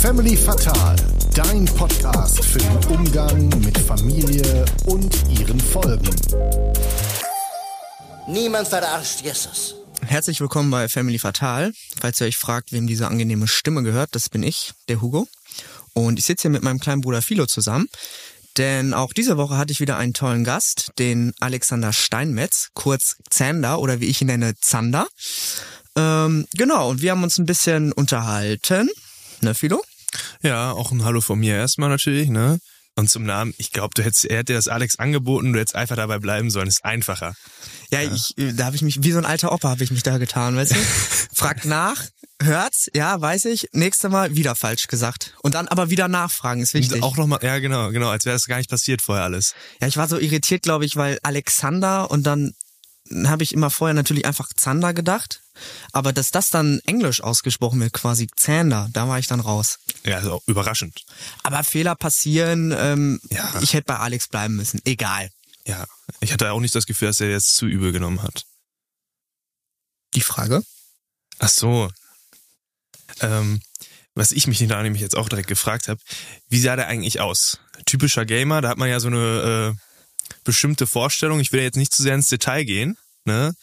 Family Fatal, dein Podcast für den Umgang mit Familie und ihren Folgen. Niemand verarscht Jesus. Herzlich willkommen bei Family Fatal. Falls ihr euch fragt, wem diese angenehme Stimme gehört, das bin ich, der Hugo. Und ich sitze hier mit meinem kleinen Bruder Philo zusammen. Denn auch diese Woche hatte ich wieder einen tollen Gast, den Alexander Steinmetz, kurz Zander oder wie ich ihn nenne, Zander. Ähm, genau, und wir haben uns ein bisschen unterhalten. Ne, Philo? Ja, auch ein Hallo von mir erstmal natürlich, ne? Und zum Namen, ich glaube, du hättest, er hätte das Alex angeboten, du hättest einfach dabei bleiben sollen, ist einfacher. Ja, ja. ich, da habe ich mich, wie so ein alter Opa habe ich mich da getan, weißt du? Fragt nach, hört's, ja, weiß ich, nächste Mal wieder falsch gesagt. Und dann aber wieder nachfragen, ist wichtig. Auch nochmal, ja genau, genau, als wäre das gar nicht passiert vorher alles. Ja, ich war so irritiert, glaube ich, weil Alexander und dann habe ich immer vorher natürlich einfach Zander gedacht. Aber dass das dann Englisch ausgesprochen wird, quasi Zander, da war ich dann raus. Ja, ist auch überraschend. Aber Fehler passieren, ähm, ja. ich hätte bei Alex bleiben müssen. Egal. Ja, ich hatte auch nicht das Gefühl, dass er jetzt zu übel genommen hat. Die Frage? Ach so. Ähm, was ich mich da nämlich jetzt auch direkt gefragt habe, wie sah der eigentlich aus? Typischer Gamer, da hat man ja so eine äh, bestimmte Vorstellung. Ich will jetzt nicht zu sehr ins Detail gehen, ne?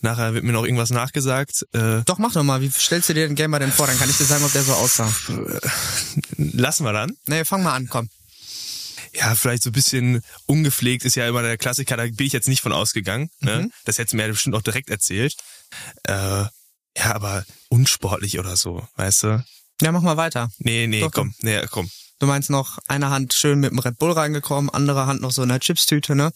Nachher wird mir noch irgendwas nachgesagt. Äh, Doch, mach doch mal. Wie stellst du dir den Gamer denn vor? Dann kann ich dir sagen, ob der so aussah. Lassen wir dann. Nee, fang mal an, komm. Ja, vielleicht so ein bisschen ungepflegt ist ja immer der Klassiker, da bin ich jetzt nicht von ausgegangen. Ne? Mhm. Das hättest du mir bestimmt auch direkt erzählt. Äh, ja, aber unsportlich oder so, weißt du? Ja, mach mal weiter. Nee, nee, Doch, komm, nee, komm. Du meinst noch eine Hand schön mit dem Red Bull reingekommen, andere Hand noch so in der Chipstüte, ne?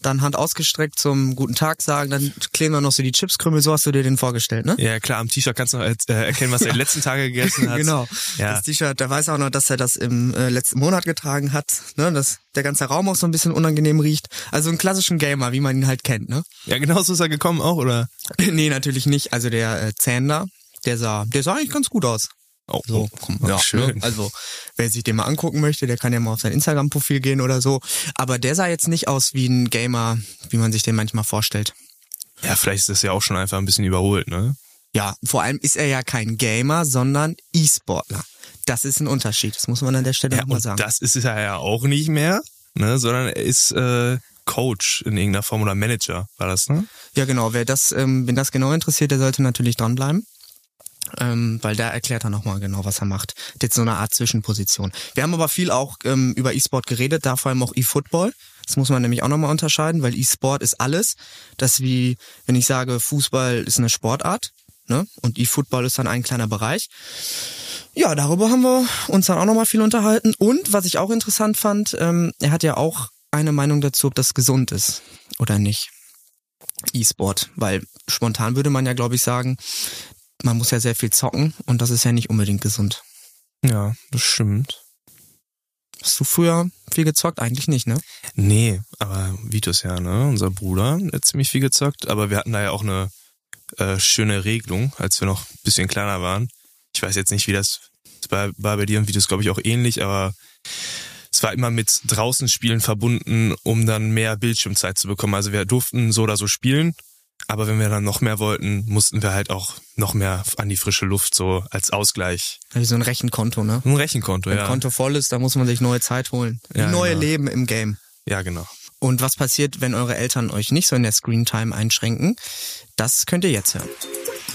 Dann Hand ausgestreckt zum guten Tag sagen, dann kleben wir noch so die Chipskrümel, so hast du dir den vorgestellt, ne? Ja, klar, am T-Shirt kannst du noch äh, erkennen, was er in den letzten Tagen gegessen hat. genau. Ja. Das T-Shirt, der weiß auch noch, dass er das im äh, letzten Monat getragen hat, ne? Dass der ganze Raum auch so ein bisschen unangenehm riecht. Also einen klassischen Gamer, wie man ihn halt kennt, ne? Ja, genau so ist er gekommen auch, oder? nee, natürlich nicht. Also der äh, Zander, der sah, der sah eigentlich ganz gut aus. Oh, so, oh, komm, ja, schön. Ne? Also, wer sich den mal angucken möchte, der kann ja mal auf sein Instagram-Profil gehen oder so. Aber der sah jetzt nicht aus wie ein Gamer, wie man sich den manchmal vorstellt. Ja, vielleicht ist das ja auch schon einfach ein bisschen überholt, ne? Ja, vor allem ist er ja kein Gamer, sondern E-Sportler. Das ist ein Unterschied, das muss man an der Stelle ja, mal sagen. Das ist er ja auch nicht mehr, ne? Sondern er ist äh, Coach in irgendeiner Form oder Manager, war das, ne? Ja, genau. Wer das, ähm, wenn das genau interessiert, der sollte natürlich dranbleiben ähm, weil da erklärt er nochmal genau, was er macht. Jetzt so eine Art Zwischenposition. Wir haben aber viel auch ähm, über E-Sport geredet, da vor allem auch E-Football. Das muss man nämlich auch nochmal unterscheiden, weil E-Sport ist alles. Das wie, wenn ich sage, Fußball ist eine Sportart, ne? Und E-Football ist dann ein kleiner Bereich. Ja, darüber haben wir uns dann auch nochmal viel unterhalten. Und was ich auch interessant fand, ähm, er hat ja auch eine Meinung dazu, ob das gesund ist oder nicht. E-Sport, weil spontan würde man ja, glaube ich, sagen, man muss ja sehr viel zocken und das ist ja nicht unbedingt gesund. Ja, das stimmt. Hast du früher viel gezockt? Eigentlich nicht, ne? Nee, aber Vitus ja, ne? Unser Bruder hat ziemlich viel gezockt, aber wir hatten da ja auch eine äh, schöne Regelung, als wir noch ein bisschen kleiner waren. Ich weiß jetzt nicht, wie das war, war bei dir und Vitus, glaube ich, auch ähnlich, aber es war immer mit draußen Spielen verbunden, um dann mehr Bildschirmzeit zu bekommen. Also wir durften so oder so spielen, aber wenn wir dann noch mehr wollten, mussten wir halt auch noch mehr an die frische Luft, so als Ausgleich. Wie so ein Rechenkonto, ne? Ein Rechenkonto, Wenn ja. Wenn Konto voll ist, da muss man sich neue Zeit holen. Ja, neue genau. Leben im Game. Ja, genau. Und was passiert, wenn eure Eltern euch nicht so in der Screentime einschränken? Das könnt ihr jetzt hören.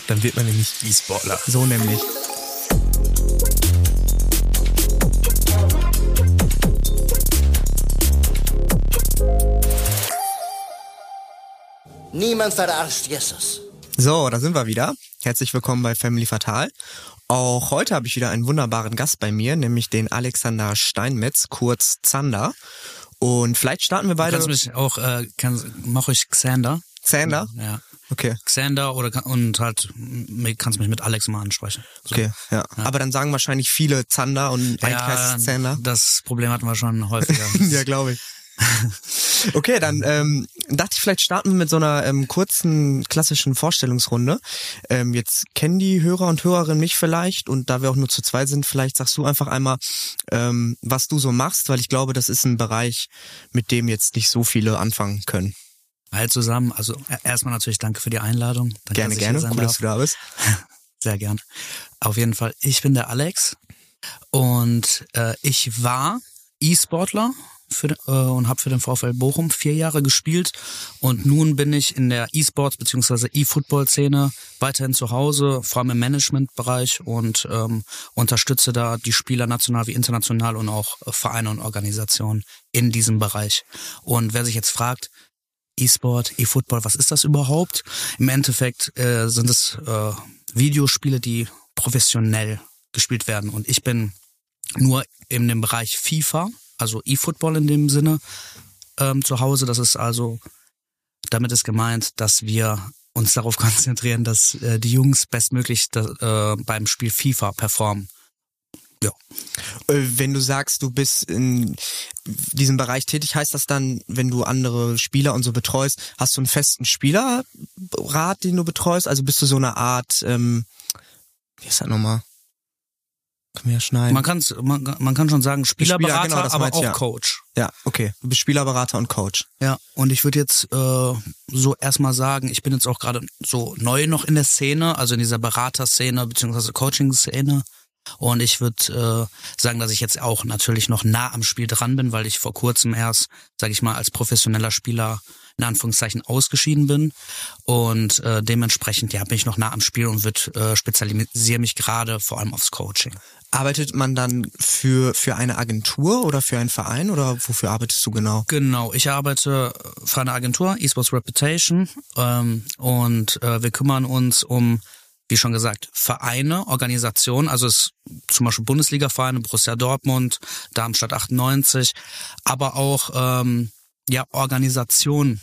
Dann wird man nämlich E-Sportler. So nämlich. Niemand verarscht Jesus. So, da sind wir wieder. Herzlich willkommen bei Family Fatal. Auch heute habe ich wieder einen wunderbaren Gast bei mir, nämlich den Alexander Steinmetz, kurz Zander. Und vielleicht starten wir beide. Du kannst mich auch, äh, kann, mach ich Xander. Xander? Ja. Okay. Xander oder und halt kannst mich mit Alex mal ansprechen. So. Okay, ja. ja. Aber dann sagen wahrscheinlich viele Zander und eigentlich ja, heißt es Xander. Das Problem hatten wir schon häufiger. ja, glaube ich. Okay, dann ähm, dachte ich, vielleicht starten wir mit so einer ähm, kurzen klassischen Vorstellungsrunde. Ähm, jetzt kennen die Hörer und Hörerinnen mich vielleicht und da wir auch nur zu zwei sind, vielleicht sagst du einfach einmal, ähm, was du so machst, weil ich glaube, das ist ein Bereich, mit dem jetzt nicht so viele anfangen können. Hi zusammen, also erstmal natürlich danke für die Einladung. Danke, gerne, gerne, cool, dass du da bist. Sehr gern. Auf jeden Fall, ich bin der Alex und äh, ich war E-Sportler für, äh, und habe für den VfL Bochum vier Jahre gespielt und nun bin ich in der E-Sports bzw. E-Football-Szene weiterhin zu Hause, vor allem im Managementbereich und ähm, unterstütze da die Spieler national wie international und auch äh, Vereine und Organisationen in diesem Bereich. Und wer sich jetzt fragt, E-Sport, E-Football, was ist das überhaupt? Im Endeffekt äh, sind es äh, Videospiele, die professionell gespielt werden. Und ich bin nur in dem Bereich FIFA, also E-Football in dem Sinne, ähm, zu Hause. Das ist also, damit ist gemeint, dass wir uns darauf konzentrieren, dass äh, die Jungs bestmöglich da, äh, beim Spiel FIFA performen. Ja. Äh, Wenn du sagst, du bist in diesem Bereich tätig, heißt das dann, wenn du andere Spieler und so betreust, hast du einen festen Spielerrat, den du betreust? Also bist du so eine Art, ähm, wie ist das nochmal? Ja schneiden. Man, kann's, man, man kann schon sagen Spielerberater, genau, das aber auch ja. Coach. ja, okay. Spielerberater und Coach. Ja, und ich würde jetzt äh, so erstmal sagen, ich bin jetzt auch gerade so neu noch in der Szene, also in dieser Beraterszene beziehungsweise Coaching-Szene. Und ich würde äh, sagen, dass ich jetzt auch natürlich noch nah am Spiel dran bin, weil ich vor kurzem erst, sage ich mal, als professioneller Spieler in Anführungszeichen ausgeschieden bin. Und äh, dementsprechend ja, bin ich noch nah am Spiel und wird äh, spezialisiere mich gerade vor allem aufs Coaching. Arbeitet man dann für, für eine Agentur oder für einen Verein oder wofür arbeitest du genau? Genau, ich arbeite für eine Agentur, eSports Reputation, ähm, und äh, wir kümmern uns um, wie schon gesagt, Vereine, Organisationen, also es zum Beispiel Bundesliga-Vereine, Borussia Dortmund, Darmstadt 98, aber auch ähm, ja Organisationen.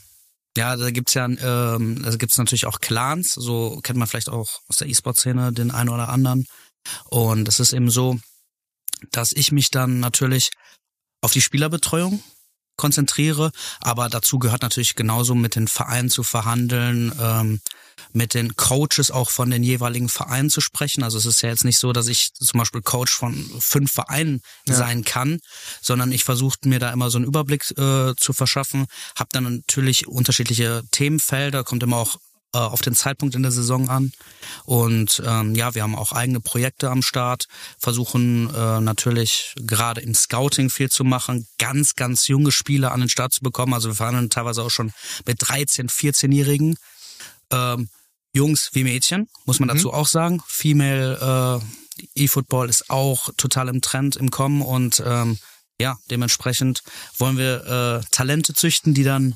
Ja, da gibt's ja, ähm, da gibt's natürlich auch Clans, so kennt man vielleicht auch aus der E-Sport-Szene den einen oder anderen. Und es ist eben so, dass ich mich dann natürlich auf die Spielerbetreuung konzentriere, aber dazu gehört natürlich genauso mit den Vereinen zu verhandeln, ähm, mit den Coaches auch von den jeweiligen Vereinen zu sprechen. Also es ist ja jetzt nicht so, dass ich zum Beispiel Coach von fünf Vereinen sein kann, sondern ich versuche mir da immer so einen Überblick äh, zu verschaffen, habe dann natürlich unterschiedliche Themenfelder, kommt immer auch äh, auf den Zeitpunkt in der Saison an. Und ähm, ja, wir haben auch eigene Projekte am Start, versuchen äh, natürlich gerade im Scouting viel zu machen, ganz, ganz junge Spieler an den Start zu bekommen. Also wir verhandeln teilweise auch schon mit 13-, 14-Jährigen. Ähm, Jungs wie Mädchen, muss man dazu auch sagen. Female äh, E-Football ist auch total im Trend, im Kommen und ähm, ja, dementsprechend wollen wir äh, Talente züchten, die dann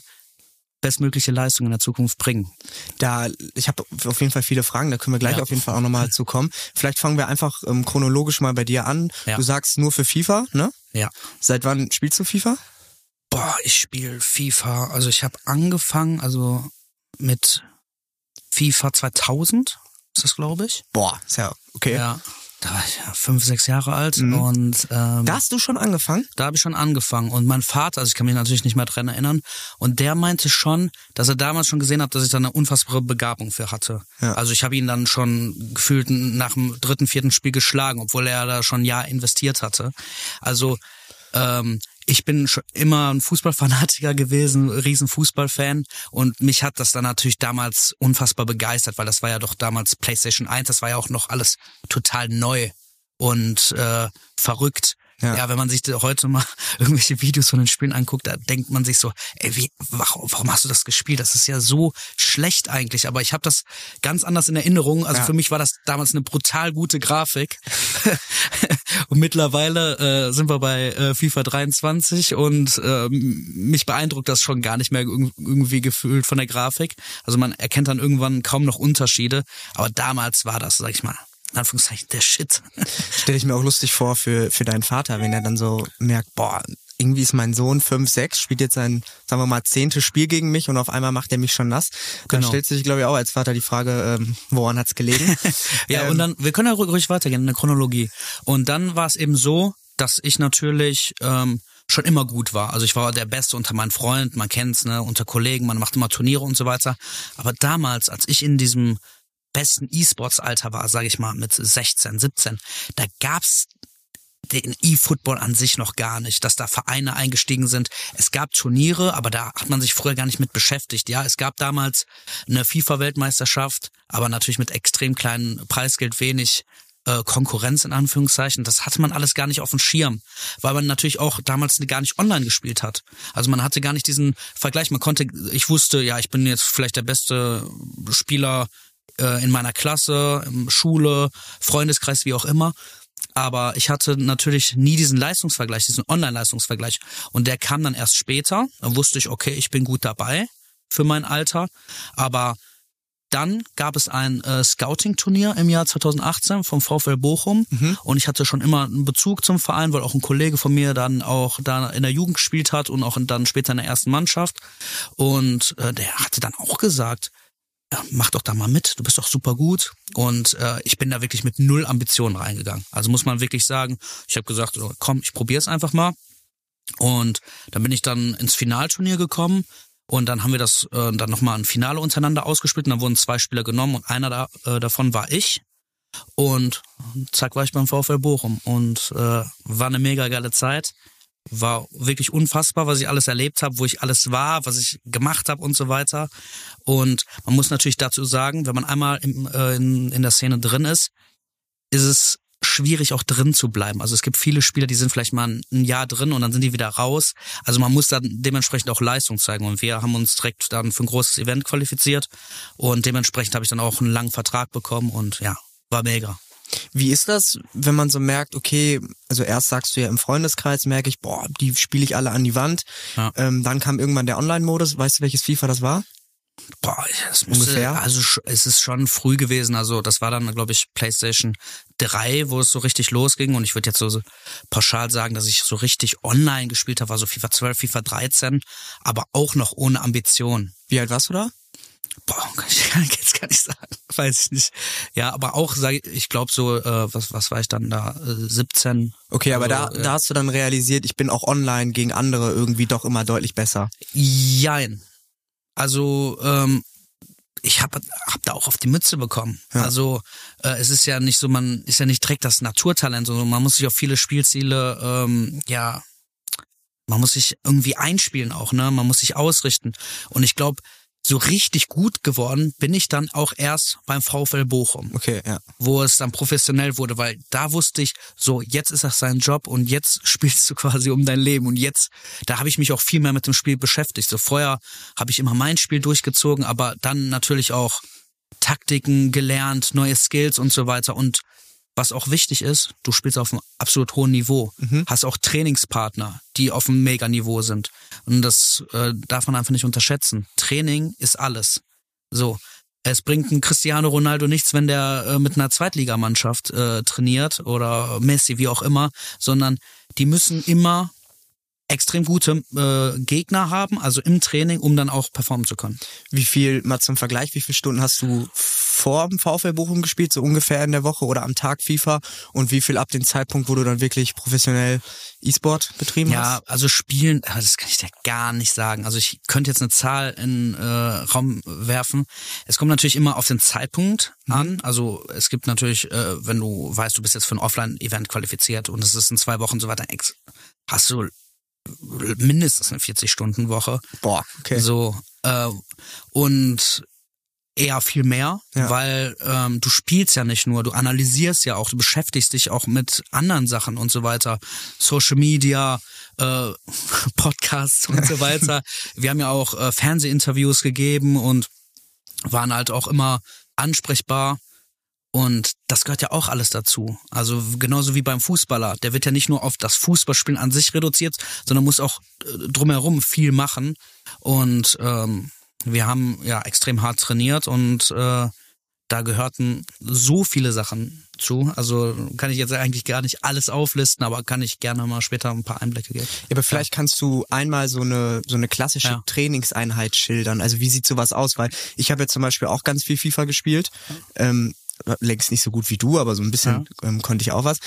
bestmögliche Leistungen in der Zukunft bringen. Da, ich habe auf jeden Fall viele Fragen, da können wir gleich Ja. auf jeden Fall auch nochmal zu kommen. Vielleicht fangen wir einfach ähm, chronologisch mal bei dir an. Ja. Du sagst nur für FIFA, ne? Ja. Seit wann spielst du FIFA? Boah, ich spiele FIFA. Also ich habe angefangen, also mit FIFA 2000 ist das, glaube ich. Boah, ist ja okay. Ja. Da war ich ja fünf, sechs Jahre alt Mhm. und ähm, Da hast du schon angefangen? da habe ich schon angefangen. Und mein Vater, also ich kann mich natürlich nicht mehr dran erinnern, und der meinte schon, dass er damals schon gesehen hat, dass ich da eine unfassbare Begabung für hatte. Ja. Also ich habe ihn dann schon gefühlt nach dem dritten, vierten Spiel geschlagen, obwohl er da schon ein Jahr investiert hatte. Also ähm, ich bin schon immer ein Fußballfanatiker gewesen, riesen Fußballfan und mich hat das dann natürlich damals unfassbar begeistert, weil das war ja doch damals PlayStation 1, das war ja auch noch alles total neu und äh, verrückt. Ja. Ja. wenn man sich heute mal irgendwelche Videos von den Spielen anguckt, da denkt man sich so, ey, wie, warum, hast du das gespielt? Das ist ja so schlecht eigentlich. Aber ich habe das ganz anders in Erinnerung. Also Ja. für mich war das damals eine brutal gute Grafik. und mittlerweile äh, sind wir bei äh, FIFA 23 und äh, mich beeindruckt das schon gar nicht mehr irg- irgendwie gefühlt von der Grafik. Also man erkennt dann irgendwann kaum noch Unterschiede. Aber damals war das, sag ich mal, Anführungszeichen der Shit. Stelle ich mir auch lustig vor für, für deinen Vater, wenn er dann so merkt, boah, irgendwie ist mein Sohn 5, 6, spielt jetzt sein, sagen wir mal, zehntes Spiel gegen mich und auf einmal macht er mich schon nass. Dann Genau. stellt sich, glaube ich, auch als Vater die Frage, ähm, woran hat's gelegen? Ja, Ähm, und dann, wir können ja ruhig weitergehen in der Chronologie. Und dann war es eben so, dass ich natürlich ähm, schon immer gut war. Also ich war der Beste unter meinen Freunden, man kennt's, ne, unter Kollegen, man macht immer Turniere und so weiter. Aber damals, als ich in diesem besten E-Sports-Alter war, sage ich mal, mit 16, 17, da gab's den E-Football an sich noch gar nicht, dass da Vereine eingestiegen sind. Es gab Turniere, aber da hat man sich früher gar nicht mit beschäftigt. Ja, es gab damals eine FIFA-Weltmeisterschaft, aber natürlich mit extrem kleinen Preisgeld wenig äh, Konkurrenz in Anführungszeichen. Das hatte man alles gar nicht auf dem Schirm, weil man natürlich auch damals gar nicht online gespielt hat. Also man hatte gar nicht diesen Vergleich. Man konnte, ich wusste, ja, ich bin jetzt vielleicht der beste Spieler äh, in meiner Klasse, Schule, Freundeskreis, wie auch immer. Aber ich hatte natürlich nie diesen Leistungsvergleich, diesen Online-Leistungsvergleich. Und der kam dann erst später. Da wusste ich, okay, ich bin gut dabei für mein Alter. Aber dann gab es ein äh, Scouting-Turnier im Jahr 2018 vom VfL Bochum mhm. und ich hatte schon immer einen Bezug zum Verein, weil auch ein Kollege von mir dann auch da in der Jugend gespielt hat und auch in, dann später in der ersten Mannschaft und äh, der hatte dann auch gesagt, ja, mach doch da mal mit, du bist doch super gut. Und äh, ich bin da wirklich mit null Ambitionen reingegangen. Also muss man wirklich sagen, ich habe gesagt, oh, komm, ich probiere es einfach mal. Und dann bin ich dann ins Finalturnier gekommen und dann haben wir das äh, dann nochmal ein Finale untereinander ausgespielt und dann wurden zwei Spieler genommen und einer da, äh, davon war ich. Und zack war ich beim VfL Bochum und äh, war eine mega geile Zeit war wirklich unfassbar, was ich alles erlebt habe, wo ich alles war, was ich gemacht habe und so weiter. Und man muss natürlich dazu sagen, wenn man einmal im, äh, in, in der Szene drin ist, ist es schwierig auch drin zu bleiben. Also es gibt viele Spieler, die sind vielleicht mal ein Jahr drin und dann sind die wieder raus. Also man muss dann dementsprechend auch Leistung zeigen. Und wir haben uns direkt dann für ein großes Event qualifiziert und dementsprechend habe ich dann auch einen langen Vertrag bekommen und ja, war mega. Wie ist das, wenn man so merkt, okay, also erst sagst du ja im Freundeskreis, merke ich, boah, die spiele ich alle an die Wand. Ja. Ähm, dann kam irgendwann der Online-Modus. Weißt du, welches FIFA das war? Boah, es müsste, Ungefähr? also es ist schon früh gewesen. Also das war dann, glaube ich, PlayStation 3, wo es so richtig losging. Und ich würde jetzt so pauschal sagen, dass ich so richtig online gespielt habe, war so FIFA 12, FIFA 13, aber auch noch ohne Ambition. Wie alt warst du da? Boah, kann ich jetzt gar nicht sagen, weiß ich nicht. Ja, aber auch, sag ich, ich glaube so, äh, was, was war ich dann da, äh, 17. Okay, aber also, da, da hast du dann realisiert, ich bin auch online gegen andere irgendwie doch immer deutlich besser. Jein. Also, ähm, ich habe hab da auch auf die Mütze bekommen. Ja. Also äh, es ist ja nicht so, man ist ja nicht direkt das Naturtalent, sondern man muss sich auf viele Spielziele, ähm, ja, man muss sich irgendwie einspielen auch, ne? Man muss sich ausrichten. Und ich glaube, so richtig gut geworden bin ich dann auch erst beim VfL Bochum. Okay, ja. Wo es dann professionell wurde, weil da wusste ich, so jetzt ist das sein Job und jetzt spielst du quasi um dein Leben und jetzt, da habe ich mich auch viel mehr mit dem Spiel beschäftigt. So vorher habe ich immer mein Spiel durchgezogen, aber dann natürlich auch Taktiken gelernt, neue Skills und so weiter und was auch wichtig ist, du spielst auf einem absolut hohen Niveau, mhm. hast auch Trainingspartner, die auf einem Mega-Niveau sind. Und das äh, darf man einfach nicht unterschätzen. Training ist alles. So. Es bringt ein Cristiano Ronaldo nichts, wenn der äh, mit einer Zweitligamannschaft äh, trainiert oder Messi, wie auch immer, sondern die müssen immer extrem gute äh, Gegner haben, also im Training, um dann auch performen zu können. Wie viel, mal zum Vergleich, wie viele Stunden hast du vor dem VfL Bochum gespielt, so ungefähr in der Woche oder am Tag FIFA und wie viel ab dem Zeitpunkt, wo du dann wirklich professionell E-Sport betrieben ja, hast? Ja, also spielen, das kann ich dir gar nicht sagen. Also ich könnte jetzt eine Zahl in äh, Raum werfen. Es kommt natürlich immer auf den Zeitpunkt mhm. an. Also es gibt natürlich, äh, wenn du weißt, du bist jetzt für ein Offline-Event qualifiziert und es ist in zwei Wochen so weiter, hast du mindestens eine 40-Stunden-Woche. Boah, okay. So, äh, und eher viel mehr, ja. weil ähm, du spielst ja nicht nur, du analysierst ja auch, du beschäftigst dich auch mit anderen Sachen und so weiter. Social Media, äh, Podcasts und so weiter. Wir haben ja auch äh, Fernsehinterviews gegeben und waren halt auch immer ansprechbar und das gehört ja auch alles dazu. Also genauso wie beim Fußballer. Der wird ja nicht nur auf das Fußballspielen an sich reduziert, sondern muss auch äh, drumherum viel machen. Und ähm, wir haben ja extrem hart trainiert und äh, da gehörten so viele Sachen zu. Also kann ich jetzt eigentlich gar nicht alles auflisten, aber kann ich gerne mal später ein paar Einblicke geben. Ja, aber vielleicht ja. kannst du einmal so eine so eine klassische ja. Trainingseinheit schildern. Also wie sieht sowas aus? Weil ich habe ja zum Beispiel auch ganz viel FIFA gespielt. Ähm, längst nicht so gut wie du, aber so ein bisschen ja. ähm, konnte ich auch was.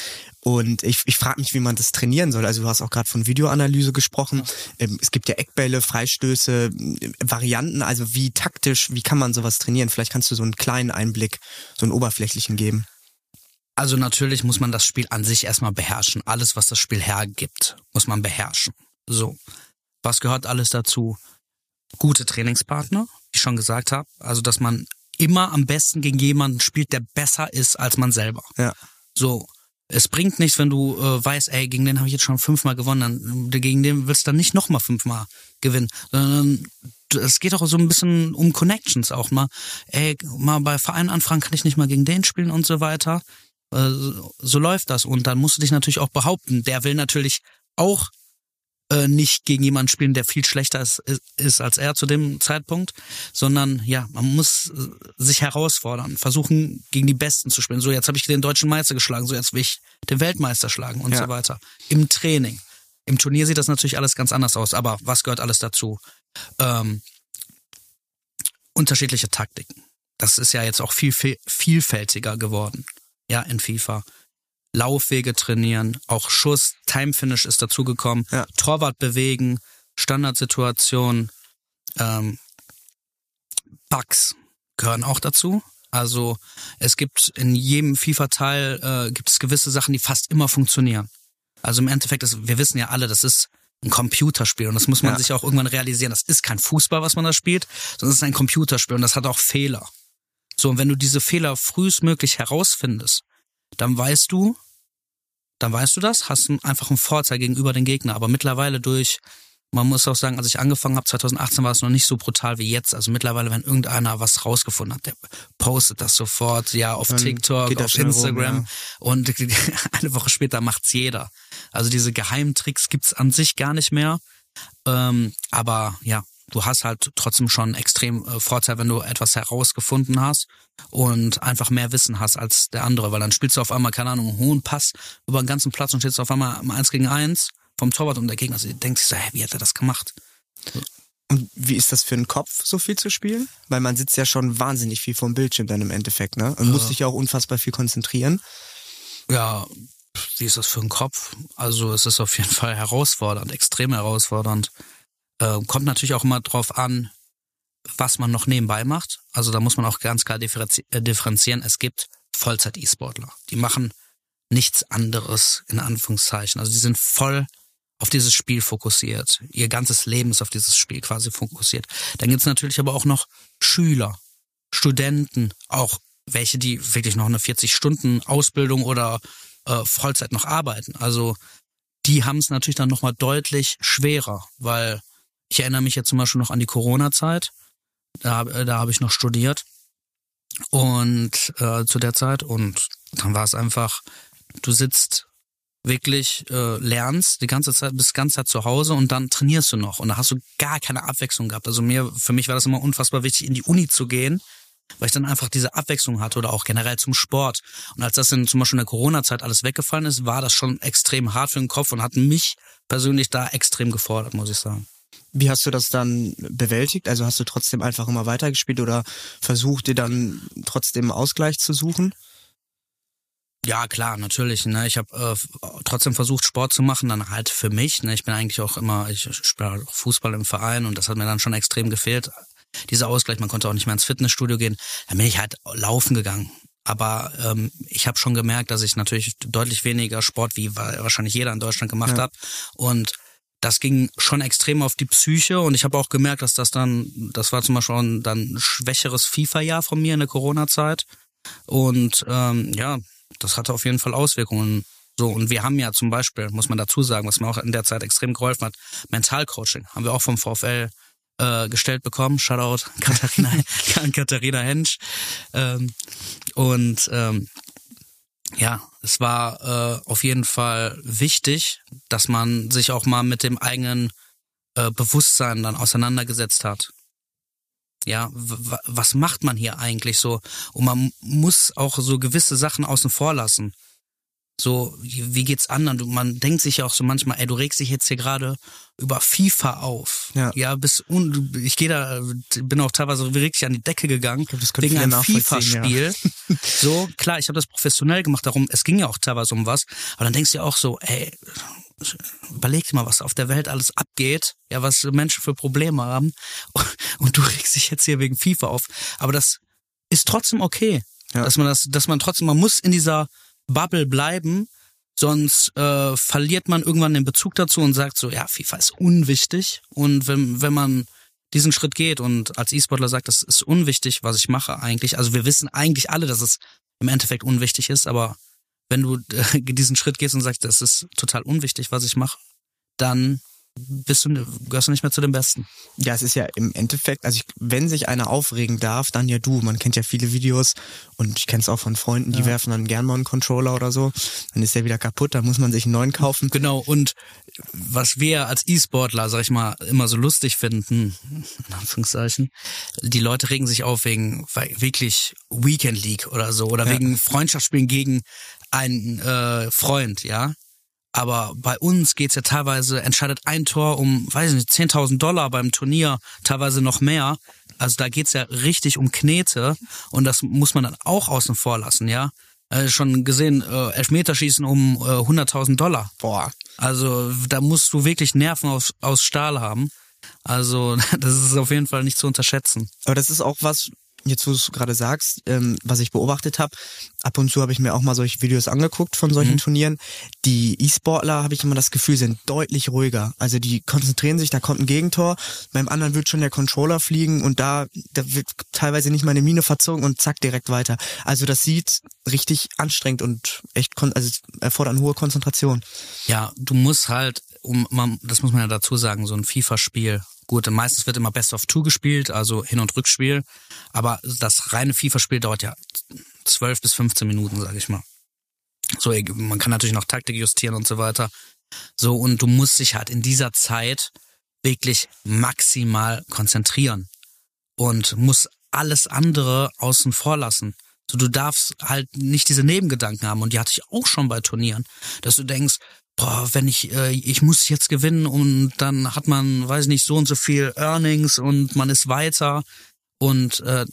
Und ich, ich frage mich, wie man das trainieren soll. Also du hast auch gerade von Videoanalyse gesprochen. Ja. Ähm, es gibt ja Eckbälle, Freistöße, äh, Varianten. Also wie taktisch, wie kann man sowas trainieren? Vielleicht kannst du so einen kleinen Einblick, so einen oberflächlichen geben. Also natürlich muss man das Spiel an sich erstmal beherrschen. Alles, was das Spiel hergibt, muss man beherrschen. So. Was gehört alles dazu? Gute Trainingspartner, wie ich schon gesagt habe. Also, dass man immer am besten gegen jemanden spielt, der besser ist als man selber. Ja. So. Es bringt nichts, wenn du äh, weißt, ey, gegen den habe ich jetzt schon fünfmal gewonnen, dann, gegen den willst du dann nicht nochmal fünfmal gewinnen, sondern es geht auch so ein bisschen um Connections auch mal. Ey, mal bei Vereinen anfragen, kann ich nicht mal gegen den spielen und so weiter. Äh, so läuft das. Und dann musst du dich natürlich auch behaupten. Der will natürlich auch äh, nicht gegen jemanden spielen, der viel schlechter ist, ist als er zu dem Zeitpunkt, sondern ja, man muss äh, sich herausfordern, versuchen gegen die Besten zu spielen. So, jetzt habe ich den deutschen Meister geschlagen, so jetzt will ich den Weltmeister schlagen und Ja. so weiter. Im Training. Im Turnier sieht das natürlich alles ganz anders aus, aber was gehört alles dazu? Ähm, unterschiedliche Taktiken. Das ist ja jetzt auch viel, viel vielfältiger geworden. Ja, in FIFA. Laufwege trainieren, auch Schuss, Timefinish ist dazugekommen, Ja. Torwart bewegen, Standardsituation, ähm, Bugs gehören auch dazu. Also es gibt in jedem FIFA-Teil äh, gibt es gewisse Sachen, die fast immer funktionieren. Also im Endeffekt ist, wir wissen ja alle, das ist ein Computerspiel und das muss man Ja. sich auch irgendwann realisieren. Das ist kein Fußball, was man da spielt, sondern es ist ein Computerspiel und das hat auch Fehler. So, und wenn du diese Fehler frühestmöglich herausfindest, dann weißt du, dann weißt du das, hast einfach einen Vorteil gegenüber den Gegner. Aber mittlerweile durch, man muss auch sagen, als ich angefangen habe, 2018 war es noch nicht so brutal wie jetzt. Also mittlerweile, wenn irgendeiner was rausgefunden hat, der postet das sofort, ja, auf Dann TikTok, auf schnell rum, Instagram ja. und eine Woche später macht's jeder. Also diese Geheimtricks gibt's an sich gar nicht mehr. Ähm, aber ja, du hast halt trotzdem schon extrem äh, Vorteil, wenn du etwas herausgefunden hast und einfach mehr Wissen hast als der andere, weil dann spielst du auf einmal, keine Ahnung, einen hohen Pass über den ganzen Platz und stehst auf einmal im 1 gegen 1 vom Torwart und der Gegner denkt sich so, hä, wie hat er das gemacht? Und wie ist das für einen Kopf, so viel zu spielen? Weil man sitzt ja schon wahnsinnig viel vom Bildschirm dann im Endeffekt, ne? Und muss sich ja auch unfassbar viel konzentrieren. Ja, wie ist das für einen Kopf? Also es ist auf jeden Fall herausfordernd, extrem herausfordernd. Äh, kommt natürlich auch immer drauf an, was man noch nebenbei macht. Also da muss man auch ganz klar äh, differenzieren. Es gibt Vollzeit-E-Sportler. Die machen nichts anderes, in Anführungszeichen. Also die sind voll auf dieses Spiel fokussiert. Ihr ganzes Leben ist auf dieses Spiel quasi fokussiert. Dann gibt's natürlich aber auch noch Schüler, Studenten, auch welche, die wirklich noch eine 40-Stunden-Ausbildung oder äh, Vollzeit noch arbeiten. Also die haben es natürlich dann nochmal deutlich schwerer, weil ich erinnere mich jetzt zum Beispiel noch an die Corona-Zeit. Da, äh, da habe ich noch studiert und äh, zu der Zeit und dann war es einfach, du sitzt wirklich, äh, lernst die ganze Zeit, bist die ganze Zeit zu Hause und dann trainierst du noch und da hast du gar keine Abwechslung gehabt. Also mir, für mich war das immer unfassbar wichtig, in die Uni zu gehen, weil ich dann einfach diese Abwechslung hatte oder auch generell zum Sport. Und als das in zum Beispiel in der Corona-Zeit alles weggefallen ist, war das schon extrem hart für den Kopf und hat mich persönlich da extrem gefordert, muss ich sagen. Wie hast du das dann bewältigt? Also hast du trotzdem einfach immer weitergespielt oder versucht dir dann trotzdem Ausgleich zu suchen? Ja, klar, natürlich. Ne? Ich habe äh, trotzdem versucht, Sport zu machen, dann halt für mich. Ne? Ich bin eigentlich auch immer, ich spiele auch Fußball im Verein und das hat mir dann schon extrem gefehlt. Dieser Ausgleich, man konnte auch nicht mehr ins Fitnessstudio gehen. Dann bin ich halt laufen gegangen. Aber ähm, ich habe schon gemerkt, dass ich natürlich deutlich weniger Sport, wie wa- wahrscheinlich jeder in Deutschland gemacht Ja. hat. Und das ging schon extrem auf die Psyche und ich habe auch gemerkt, dass das dann, das war zum Beispiel ein dann schwächeres FIFA-Jahr von mir in der Corona-Zeit. Und ähm, ja, das hatte auf jeden Fall Auswirkungen. So, und wir haben ja zum Beispiel, muss man dazu sagen, was mir auch in der Zeit extrem geholfen hat, Mentalcoaching. Haben wir auch vom VfL äh, gestellt bekommen. Shoutout Katharina, Katharina Hensch. Ähm, und ähm, ja, es war äh, auf jeden Fall wichtig, dass man sich auch mal mit dem eigenen äh, Bewusstsein dann auseinandergesetzt hat. Ja, was macht man hier eigentlich so? Und man muss auch so gewisse Sachen außen vor lassen. So, wie geht's anderen? Du, man denkt sich ja auch so manchmal, ey, du regst dich jetzt hier gerade über FIFA auf. Ja. ja bis un, ich gehe da, bin auch teilweise richtig an die Decke gegangen glaub, das können wegen einem FIFA-Spiel. so, klar, ich habe das professionell gemacht, darum, es ging ja auch teilweise um was. Aber dann denkst du ja auch so, ey, überleg dir mal, was auf der Welt alles abgeht, ja, was Menschen für Probleme haben. Und du regst dich jetzt hier wegen FIFA auf. Aber das ist trotzdem okay. Ja. Dass man das, dass man trotzdem, man muss in dieser Bubble bleiben, sonst äh, verliert man irgendwann den Bezug dazu und sagt so, ja, FIFA ist unwichtig. Und wenn, wenn man diesen Schritt geht und als E-Sportler sagt, das ist unwichtig, was ich mache eigentlich. Also wir wissen eigentlich alle, dass es im Endeffekt unwichtig ist, aber wenn du äh, diesen Schritt gehst und sagst, das ist total unwichtig, was ich mache, dann bist du, gehörst du nicht mehr zu den Besten. Ja, es ist ja im Endeffekt, also ich, wenn sich einer aufregen darf, dann ja du. Man kennt ja viele Videos und ich kenne es auch von Freunden, die ja. werfen dann gern mal einen Controller oder so. Dann ist der wieder kaputt, dann muss man sich einen neuen kaufen. Genau, und was wir als E-Sportler, sag ich mal, immer so lustig finden, in Anführungszeichen, die Leute regen sich auf wegen wirklich Weekend League oder so oder ja. wegen Freundschaftsspielen gegen einen äh, Freund, ja. Aber bei uns geht's ja teilweise, entscheidet ein Tor um, weiß ich nicht, 10.000 Dollar beim Turnier, teilweise noch mehr. Also da geht's ja richtig um Knete und das muss man dann auch außen vor lassen, ja. Äh, schon gesehen, äh, Elfmeterschießen um äh, 100.000 Dollar. Boah. Also da musst du wirklich Nerven aus, aus Stahl haben. Also das ist auf jeden Fall nicht zu unterschätzen. Aber das ist auch was, jetzt wo du es gerade sagst, ähm, was ich beobachtet habe, ab und zu habe ich mir auch mal solche Videos angeguckt von solchen mhm. Turnieren. Die E-Sportler, habe ich immer das Gefühl, sind deutlich ruhiger. Also die konzentrieren sich, da kommt ein Gegentor, beim anderen wird schon der Controller fliegen und da, da wird teilweise nicht mal eine Mine verzogen und zack, direkt weiter. Also das sieht richtig anstrengend und echt, also erfordert eine hohe Konzentration. Ja, du musst halt, um, man, das muss man ja dazu sagen, so ein FIFA-Spiel Gut, meistens wird immer Best of Two gespielt, also Hin- und Rückspiel. Aber das reine FIFA-Spiel dauert ja 12 bis 15 Minuten, sage ich mal. So, man kann natürlich noch Taktik justieren und so weiter. So, und du musst dich halt in dieser Zeit wirklich maximal konzentrieren und musst alles andere außen vor lassen. So, du darfst halt nicht diese Nebengedanken haben. Und die hatte ich auch schon bei Turnieren, dass du denkst, boah, wenn ich, äh, ich muss jetzt gewinnen und dann hat man, weiß nicht, so und so viel Earnings und man ist weiter und äh,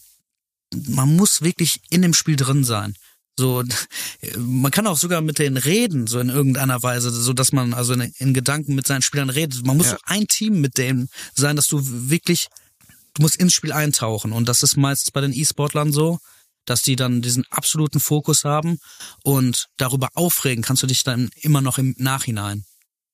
man muss wirklich in dem Spiel drin sein. So, man kann auch sogar mit denen reden, so in irgendeiner Weise, so dass man also in, in Gedanken mit seinen Spielern redet. Man muss ja. so ein Team mit denen sein, dass du wirklich, du musst ins Spiel eintauchen. Und das ist meistens bei den E-Sportlern so dass die dann diesen absoluten Fokus haben und darüber aufregen kannst du dich dann immer noch im Nachhinein.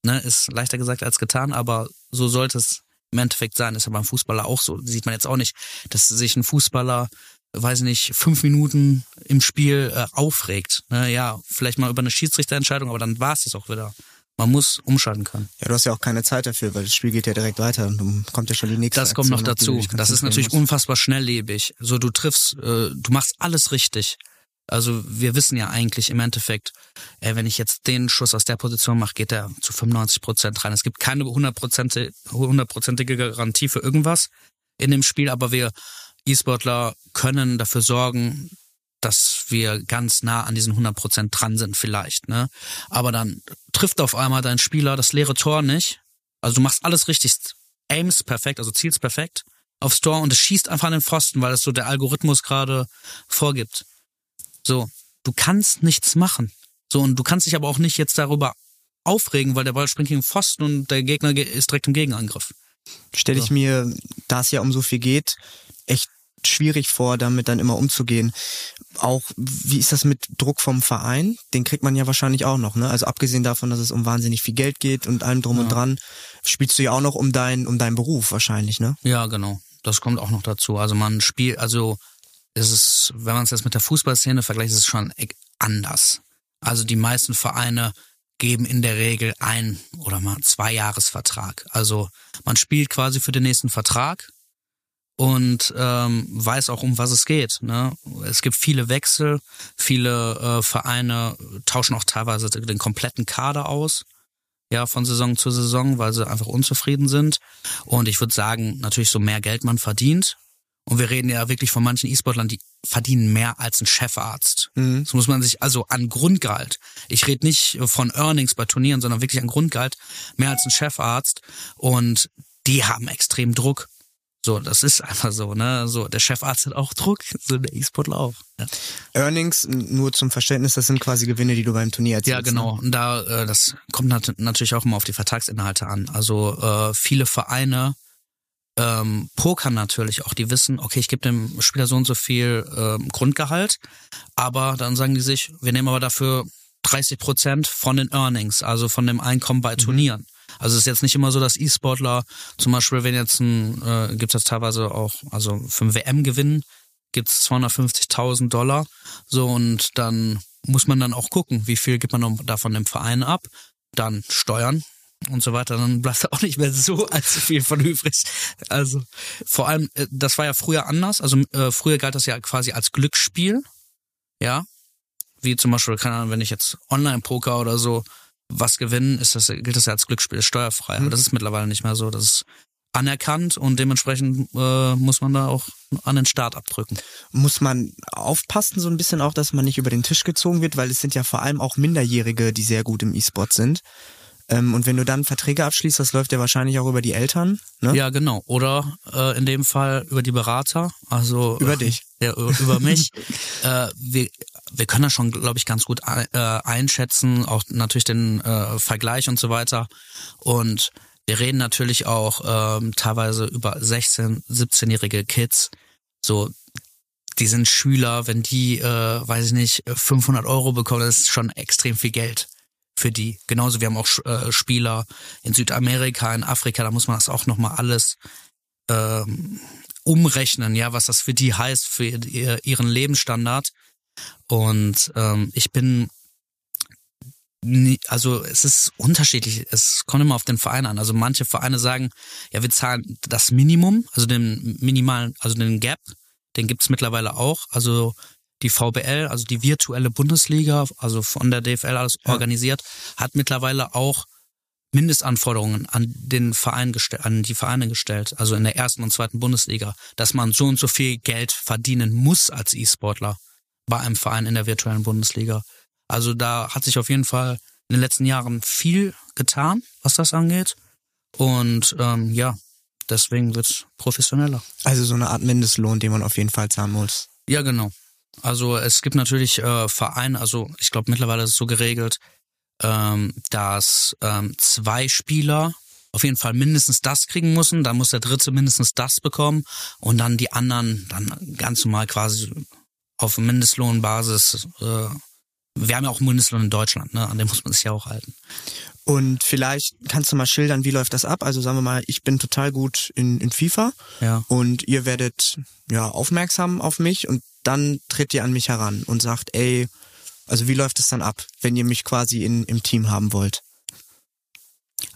Ne, ist leichter gesagt als getan, aber so sollte es im Endeffekt sein. Ist ja beim Fußballer auch so. Sieht man jetzt auch nicht, dass sich ein Fußballer, weiß nicht, fünf Minuten im Spiel äh, aufregt. Ne, ja, vielleicht mal über eine Schiedsrichterentscheidung, aber dann war es das auch wieder. Man muss umschalten können. Ja, du hast ja auch keine Zeit dafür, weil das Spiel geht ja direkt weiter und dann kommt ja schon die nächste. Das kommt noch dazu. Das ist natürlich muss. unfassbar schnelllebig. So, du triffst, äh, du machst alles richtig. Also wir wissen ja eigentlich im Endeffekt, äh, wenn ich jetzt den Schuss aus der Position mache, geht der zu 95 Prozent rein. Es gibt keine hundertprozentige Garantie für irgendwas in dem Spiel, aber wir E-Sportler können dafür sorgen, dass wir ganz nah an diesen 100% dran sind vielleicht, ne? Aber dann trifft auf einmal dein Spieler das leere Tor nicht. Also du machst alles richtig, aims perfekt, also zielst perfekt aufs Tor und es schießt einfach an den Pfosten, weil das so der Algorithmus gerade vorgibt. So, du kannst nichts machen. So, und du kannst dich aber auch nicht jetzt darüber aufregen, weil der Ball springt gegen den Pfosten und der Gegner ist direkt im Gegenangriff. Stelle ich mir, da es ja um so viel geht, echt schwierig vor, damit dann immer umzugehen. Auch, wie ist das mit Druck vom Verein? Den kriegt man ja wahrscheinlich auch noch, ne? Also abgesehen davon, dass es um wahnsinnig viel Geld geht und allem drum ja. und dran, spielst du ja auch noch um dein, um deinen Beruf wahrscheinlich, ne? Ja, genau. Das kommt auch noch dazu. Also man spielt, also es ist, wenn man es jetzt mit der Fußballszene vergleicht, ist es schon anders. Also die meisten Vereine geben in der Regel ein oder mal zwei Jahresvertrag. Also man spielt quasi für den nächsten Vertrag und ähm, weiß auch, um was es geht. Ne? Es gibt viele Wechsel, viele äh, Vereine tauschen auch teilweise den kompletten Kader aus, ja, von Saison zu Saison, weil sie einfach unzufrieden sind. Und ich würde sagen, natürlich so mehr Geld man verdient. Und wir reden ja wirklich von manchen E-Sportlern, die verdienen mehr als ein Chefarzt. Mhm. Das muss man sich also an Grundgehalt. Ich rede nicht von Earnings bei Turnieren, sondern wirklich an Grundgehalt mehr als ein Chefarzt. Und die haben extrem Druck. So, das ist einfach so, ne? So, der Chefarzt hat auch Druck, so der E-Sportler auch. Ja. Earnings, nur zum Verständnis, das sind quasi Gewinne, die du beim Turnier erzielst. Ja, genau. Ne? Und da, äh, das kommt nat natürlich auch immer auf die Vertragsinhalte an. Also äh, viele Vereine ähm, Poker natürlich auch. Die wissen, okay, ich gebe dem Spieler so und so viel ähm, Grundgehalt, aber dann sagen die sich, wir nehmen aber dafür 30 Prozent von den Earnings, also von dem Einkommen bei Turnieren. Also es ist jetzt nicht immer so, dass E-Sportler zum Beispiel, wenn jetzt ein, äh, gibt es teilweise auch, also für ein WM-Gewinn gibt es 250.000 Dollar, so und dann muss man dann auch gucken, wie viel gibt man davon dem Verein ab, dann Steuern und so weiter, dann bleibt auch nicht mehr so allzu viel von übrig. Also vor allem, äh, das war ja früher anders. Also äh, früher galt das ja quasi als Glücksspiel, ja, wie zum Beispiel, keine Ahnung, wenn ich jetzt Online-Poker oder so was gewinnen, ist das, gilt das ja als Glücksspiel, ist steuerfrei. Aber das ist mittlerweile nicht mehr so. Das ist anerkannt und dementsprechend äh, muss man da auch an den Start abdrücken. Muss man aufpassen so ein bisschen auch, dass man nicht über den Tisch gezogen wird, weil es sind ja vor allem auch Minderjährige, die sehr gut im E-Sport sind. Ähm, und wenn du dann Verträge abschließt, das läuft ja wahrscheinlich auch über die Eltern. Ne? Ja, genau. Oder äh, in dem Fall über die Berater. Also Über dich. Ja, über, über mich. äh, wir, wir können das schon, glaube ich, ganz gut äh, einschätzen, auch natürlich den äh, Vergleich und so weiter. Und wir reden natürlich auch ähm, teilweise über 16, 17-jährige Kids. So, die sind Schüler, wenn die, äh, weiß ich nicht, 500 Euro bekommen, das ist schon extrem viel Geld für die. Genauso, wir haben auch äh, Spieler in Südamerika, in Afrika, da muss man das auch nochmal alles ähm, umrechnen, ja, was das für die heißt, für ihr, ihren Lebensstandard. Und ähm, ich bin also es ist unterschiedlich. Es kommt immer auf den Verein an. Also manche Vereine sagen, ja, wir zahlen das Minimum, also den minimalen, also den Gap, den gibt's mittlerweile auch. Also die VBL, also die virtuelle Bundesliga, also von der DFL alles Ja. organisiert, hat mittlerweile auch Mindestanforderungen an den Verein gestellt, an die Vereine gestellt, also in der ersten und zweiten Bundesliga, dass man so und so viel Geld verdienen muss als E-Sportler bei einem Verein in der virtuellen Bundesliga. Also da hat sich auf jeden Fall in den letzten Jahren viel getan, was das angeht. Und ähm, ja, deswegen wird's professioneller. Also so eine Art Mindestlohn, den man auf jeden Fall zahlen muss. Ja, genau. Also es gibt natürlich äh, Vereine, also ich glaube mittlerweile ist es so geregelt, ähm, dass ähm, zwei Spieler auf jeden Fall mindestens das kriegen müssen, dann muss der dritte mindestens das bekommen und dann die anderen dann ganz normal quasi auf Mindestlohnbasis. Äh, wir haben ja auch einen Mindestlohn in Deutschland, ne? an dem muss man sich ja auch halten. Und vielleicht kannst du mal schildern, wie läuft das ab? Also sagen wir mal, ich bin total gut in, in FIFA Ja. und ihr werdet ja aufmerksam auf mich und dann tritt ihr an mich heran und sagt, ey, also wie läuft es dann ab, wenn ihr mich quasi in, im Team haben wollt?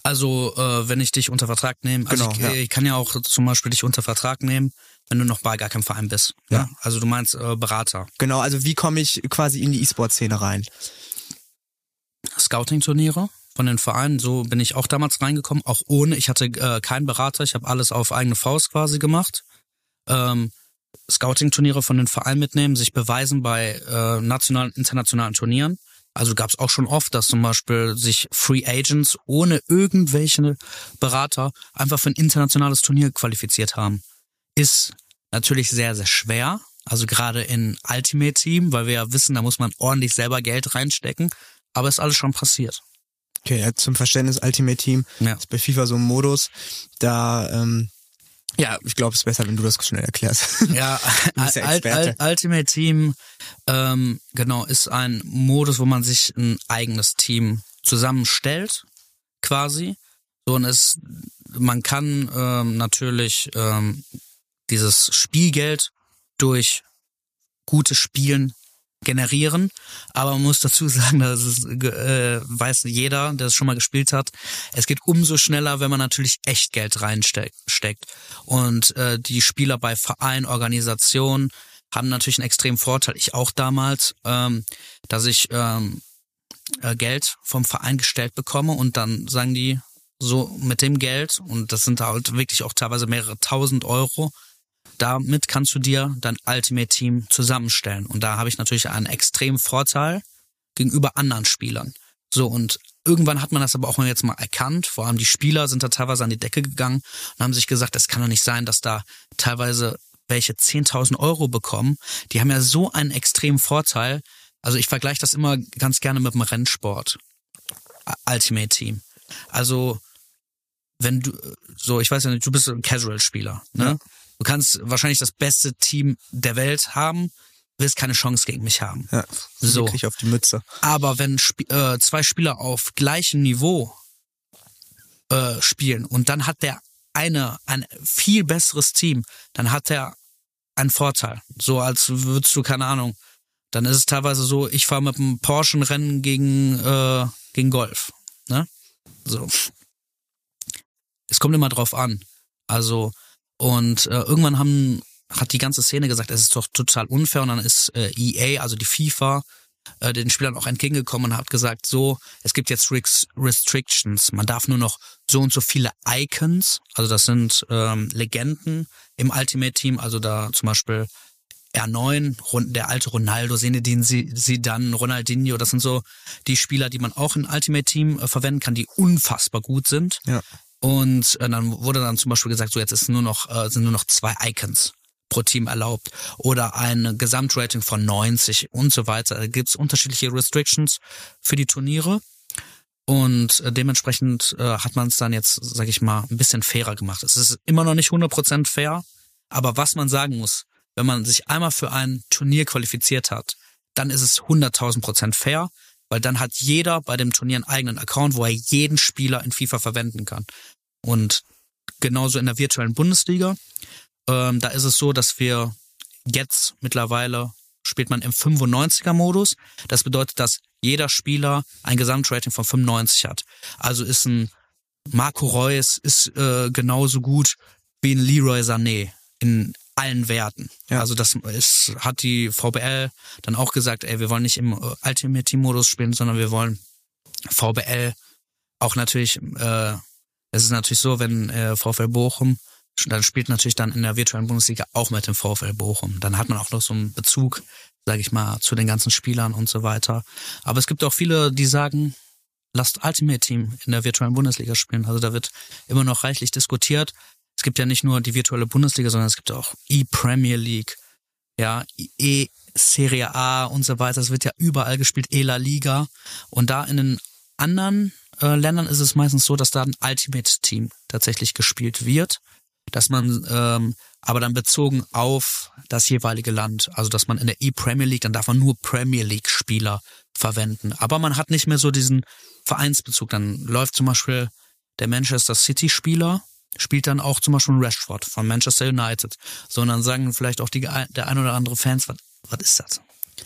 Also, äh, wenn ich dich unter Vertrag nehme, also Genau, ich, ja. ich kann ja auch zum Beispiel dich unter Vertrag nehmen, wenn du noch bei gar keinem Verein bist. Ja. Ja. Also du meinst äh, Berater. Genau, also wie komme ich quasi in die E-Sport-Szene rein? Scouting-Turniere von den Vereinen, so bin ich auch damals reingekommen, auch ohne, ich hatte äh, keinen Berater, ich habe alles auf eigene Faust quasi gemacht. Ähm, Scouting-Turniere von den Vereinen mitnehmen, sich beweisen bei äh, nationalen, internationalen Turnieren. Also gab es auch schon oft, dass zum Beispiel sich Free Agents ohne irgendwelche Berater einfach für ein internationales Turnier qualifiziert haben. Ist natürlich sehr, sehr schwer. Also gerade in Ultimate Team, weil wir ja wissen, da muss man ordentlich selber Geld reinstecken. Aber ist alles schon passiert. Okay, ja, zum Verständnis Ultimate Team Ja. ist bei FIFA so ein Modus, da ähm, ja, ich glaube, es ist besser, wenn du das schnell erklärst. Ja, ja Experte. Ul- Ultimate Team, ähm, genau, ist ein Modus, wo man sich ein eigenes Team zusammenstellt, quasi. So, und es, man kann ähm, natürlich ähm, dieses Spielgeld durch gutes Spielen generieren, aber man muss dazu sagen, das ist, äh, weiß jeder, der es schon mal gespielt hat, es geht umso schneller, wenn man natürlich Echtgeld reinsteckt. steckt. Und äh, die Spieler bei Verein, Organisation haben natürlich einen extremen Vorteil. Ich auch damals, ähm, dass ich ähm, äh, Geld vom Verein gestellt bekomme und dann sagen die so mit dem Geld und das sind halt wirklich auch teilweise mehrere tausend Euro. Damit kannst du dir dein Ultimate Team zusammenstellen. Und da habe ich natürlich einen extremen Vorteil gegenüber anderen Spielern. So, und irgendwann hat man das aber auch jetzt mal erkannt. Vor allem die Spieler sind da teilweise an die Decke gegangen und haben sich gesagt, es kann doch nicht sein, dass da teilweise welche 10.000 Euro bekommen. Die haben ja so einen extremen Vorteil. Also ich vergleiche das immer ganz gerne mit dem Rennsport. Ultimate Team. Also wenn du, so, ich weiß ja nicht, du bist ein Casual-Spieler, ne? Ja. Du kannst wahrscheinlich das beste Team der Welt haben, wirst keine Chance gegen mich haben. Ja, So. krieg ich auf die Mütze. Aber wenn Sp äh, zwei Spieler auf gleichem Niveau äh, spielen und dann hat der eine ein viel besseres Team, dann hat er einen Vorteil. So als würdest du, keine Ahnung, dann ist es teilweise so, ich fahre mit einem Porsche ein Rennen gegen, äh, gegen Golf. Ne? So. Es kommt immer drauf an. Also, und äh, irgendwann haben, hat die ganze Szene gesagt, es ist doch total unfair und dann ist äh, EA, also die FIFA, äh, den Spielern auch entgegengekommen und hat gesagt, so, es gibt jetzt Restrictions. Man darf nur noch so und so viele Icons, also das sind ähm, Legenden im Ultimate Team, also da zum Beispiel R9, Ron- der alte Ronaldo, Zinedine Zidane, Ronaldinho, das sind so die Spieler, die man auch in Ultimate Team äh, verwenden kann, die unfassbar gut sind. Ja. Und äh, dann wurde dann zum Beispiel gesagt, so jetzt ist nur noch, äh, sind nur noch zwei Icons pro Team erlaubt oder ein Gesamtrating von 90 und so weiter. Da gibt's unterschiedliche Restrictions für die Turniere. Und äh, dementsprechend äh, hat man es dann jetzt, sag ich mal, ein bisschen fairer gemacht. Es ist immer noch nicht 100% fair, aber was man sagen muss, wenn man sich einmal für ein Turnier qualifiziert hat, dann ist es 100.000% fair, weil dann hat jeder bei dem Turnier einen eigenen Account, wo er jeden Spieler in FIFA verwenden kann. Und genauso in der virtuellen Bundesliga, ähm, da ist es so, dass wir jetzt mittlerweile spielt man im 95er Modus. Das bedeutet, dass jeder Spieler ein Gesamtrating von 95 hat. Also ist ein Marco Reus ist äh, genauso gut wie ein Leroy Sané in allen Werten. Ja. Also das ist, hat die VBL dann auch gesagt, ey, wir wollen nicht im äh, Ultimate Team Modus spielen, sondern wir wollen VBL auch natürlich, äh, es ist natürlich so, wenn äh, VfL Bochum dann spielt natürlich dann in der virtuellen Bundesliga auch mit dem VfL Bochum. Dann hat man auch noch so einen Bezug, sage ich mal, zu den ganzen Spielern und so weiter. Aber es gibt auch viele, die sagen, lasst Ultimate Team in der virtuellen Bundesliga spielen. Also da wird immer noch reichlich diskutiert. Es gibt ja nicht nur die virtuelle Bundesliga, sondern es gibt auch E-Premier League, ja, E Serie A und so weiter. Es wird ja überall gespielt, E-La Liga. Und da in den anderen äh, Ländern ist es meistens so, dass da ein Ultimate Team tatsächlich gespielt wird dass man ähm, aber dann bezogen auf das jeweilige Land, also dass man in der E-Premier League, dann darf man nur Premier League Spieler verwenden. Aber man hat nicht mehr so diesen Vereinsbezug. Dann läuft zum Beispiel der Manchester City Spieler, spielt dann auch zum Beispiel Rashford von Manchester United. So, und dann sagen vielleicht auch die, der ein oder andere Fans, was, was ist das?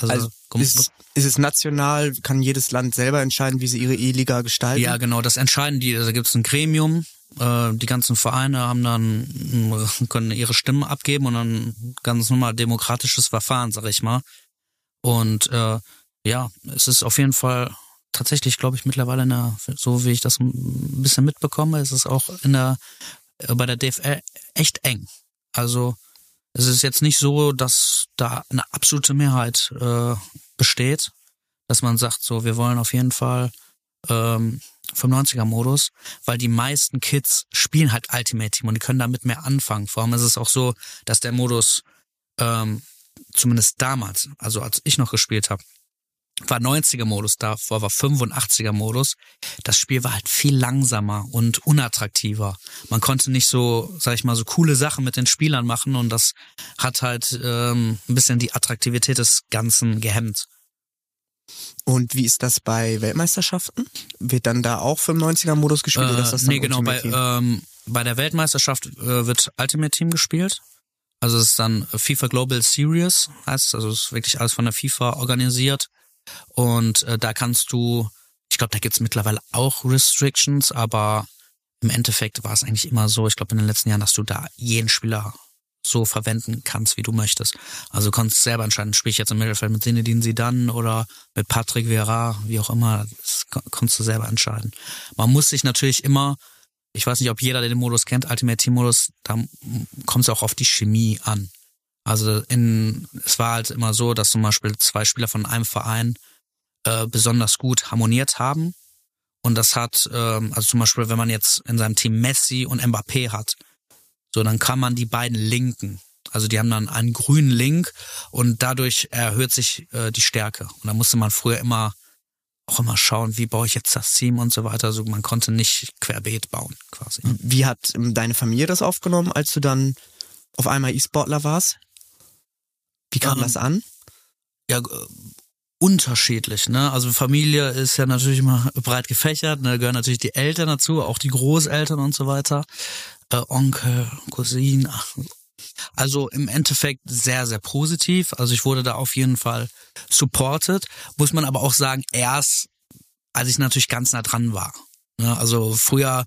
Also komm, ist, ist es national, kann jedes Land selber entscheiden, wie sie ihre E-Liga gestalten? ja, genau, das entscheiden die. Da gibt es ein Gremium, äh, die ganzen Vereine haben dann äh, können ihre Stimmen abgeben und dann ganz normal demokratisches Verfahren, sag ich mal. Und äh, ja, es ist auf jeden Fall tatsächlich, glaube ich, mittlerweile in der, so wie ich das ein bisschen mitbekomme, ist es auch in der äh, bei der DFL echt eng. Also es ist jetzt nicht so, dass da eine absolute Mehrheit äh, besteht, dass man sagt, so wir wollen auf jeden Fall ähm, 95er-Modus, weil die meisten Kids spielen halt Ultimate Team und die können damit mehr anfangen. Vor allem ist es auch so, dass der Modus ähm, zumindest damals, also als ich noch gespielt habe, war 90er-Modus, davor war 85er-Modus. Das Spiel war halt viel langsamer und unattraktiver. Man konnte nicht so, sag ich mal, so coole Sachen mit den Spielern machen und das hat halt ähm, ein bisschen die Attraktivität des Ganzen gehemmt. Und wie ist das bei Weltmeisterschaften? Wird dann da auch 95er-Modus gespielt oder ist das dann nee, genau. Bei, Ultimate ähm, bei der Weltmeisterschaft äh, wird Ultimate Team gespielt. Also es ist dann FIFA Global Series, heißt. Also es ist wirklich alles von der FIFA organisiert. Und äh, da kannst du, ich glaube, da gibt's mittlerweile auch Restrictions, aber im Endeffekt war es eigentlich immer so, ich glaube in den letzten Jahren, dass du da jeden Spieler so verwenden kannst, wie du möchtest. Also du kannst selber entscheiden, spiele ich jetzt im Mittelfeld mit Zinedine Zidane oder mit Patrick Vieira, wie auch immer, das konntest du selber entscheiden. Man muss sich natürlich immer, ich weiß nicht, ob jeder den Modus kennt, Ultimate Team Modus, da kommt es auch auf die Chemie an. Also in, es war halt immer so, dass zum Beispiel zwei Spieler von einem Verein äh, besonders gut harmoniert haben. Und das hat, ähm, also zum Beispiel, wenn man jetzt in seinem Team Messi und Mbappé hat, so, dann kann man die beiden linken. Also die haben dann einen grünen Link und dadurch erhöht sich äh, die Stärke. Und da musste man früher immer auch immer schauen, wie baue ich jetzt das Team und so weiter. Also man konnte nicht querbeet bauen quasi. Wie hat ähm, deine Familie das aufgenommen, als du dann auf einmal E-Sportler warst? Wie kam Ähm, das an? ja, äh, unterschiedlich, ne? Also Familie ist ja natürlich immer breit gefächert, ne? Da gehören natürlich die Eltern dazu, auch die Großeltern und so weiter, äh, Onkel, Cousinen. ach, Also im Endeffekt sehr, sehr positiv. Also ich wurde da auf jeden Fall supported. Muss man aber auch sagen, erst als ich natürlich ganz nah dran war. Ne? Also früher,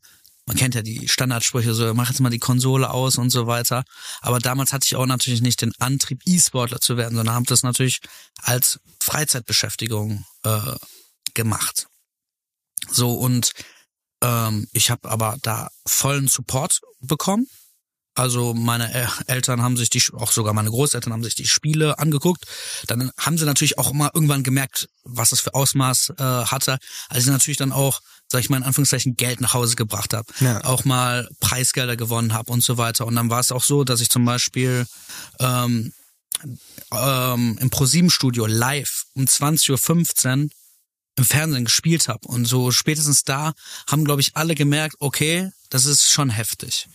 man kennt ja die Standardsprüche, so mach jetzt mal die Konsole aus und so weiter. Aber damals hatte ich auch natürlich nicht den Antrieb, E-Sportler zu werden, sondern habe das natürlich als Freizeitbeschäftigung äh, gemacht. So und ähm, ich habe aber da vollen Support bekommen. Also meine El- Eltern haben sich die, auch sogar meine Großeltern haben sich die Spiele angeguckt. Dann haben sie natürlich auch immer irgendwann gemerkt, was das für Ausmaß äh, hatte, als ich natürlich dann auch, sag ich mal in Anführungszeichen, Geld nach Hause gebracht habe. Ja. Auch mal Preisgelder gewonnen habe und so weiter. Und dann war es auch so, dass ich zum Beispiel ähm, ähm, im ProSieben-Studio live um 20.15 Uhr im Fernsehen gespielt habe. Und so spätestens da haben, glaube ich, alle gemerkt, okay, das ist schon heftig.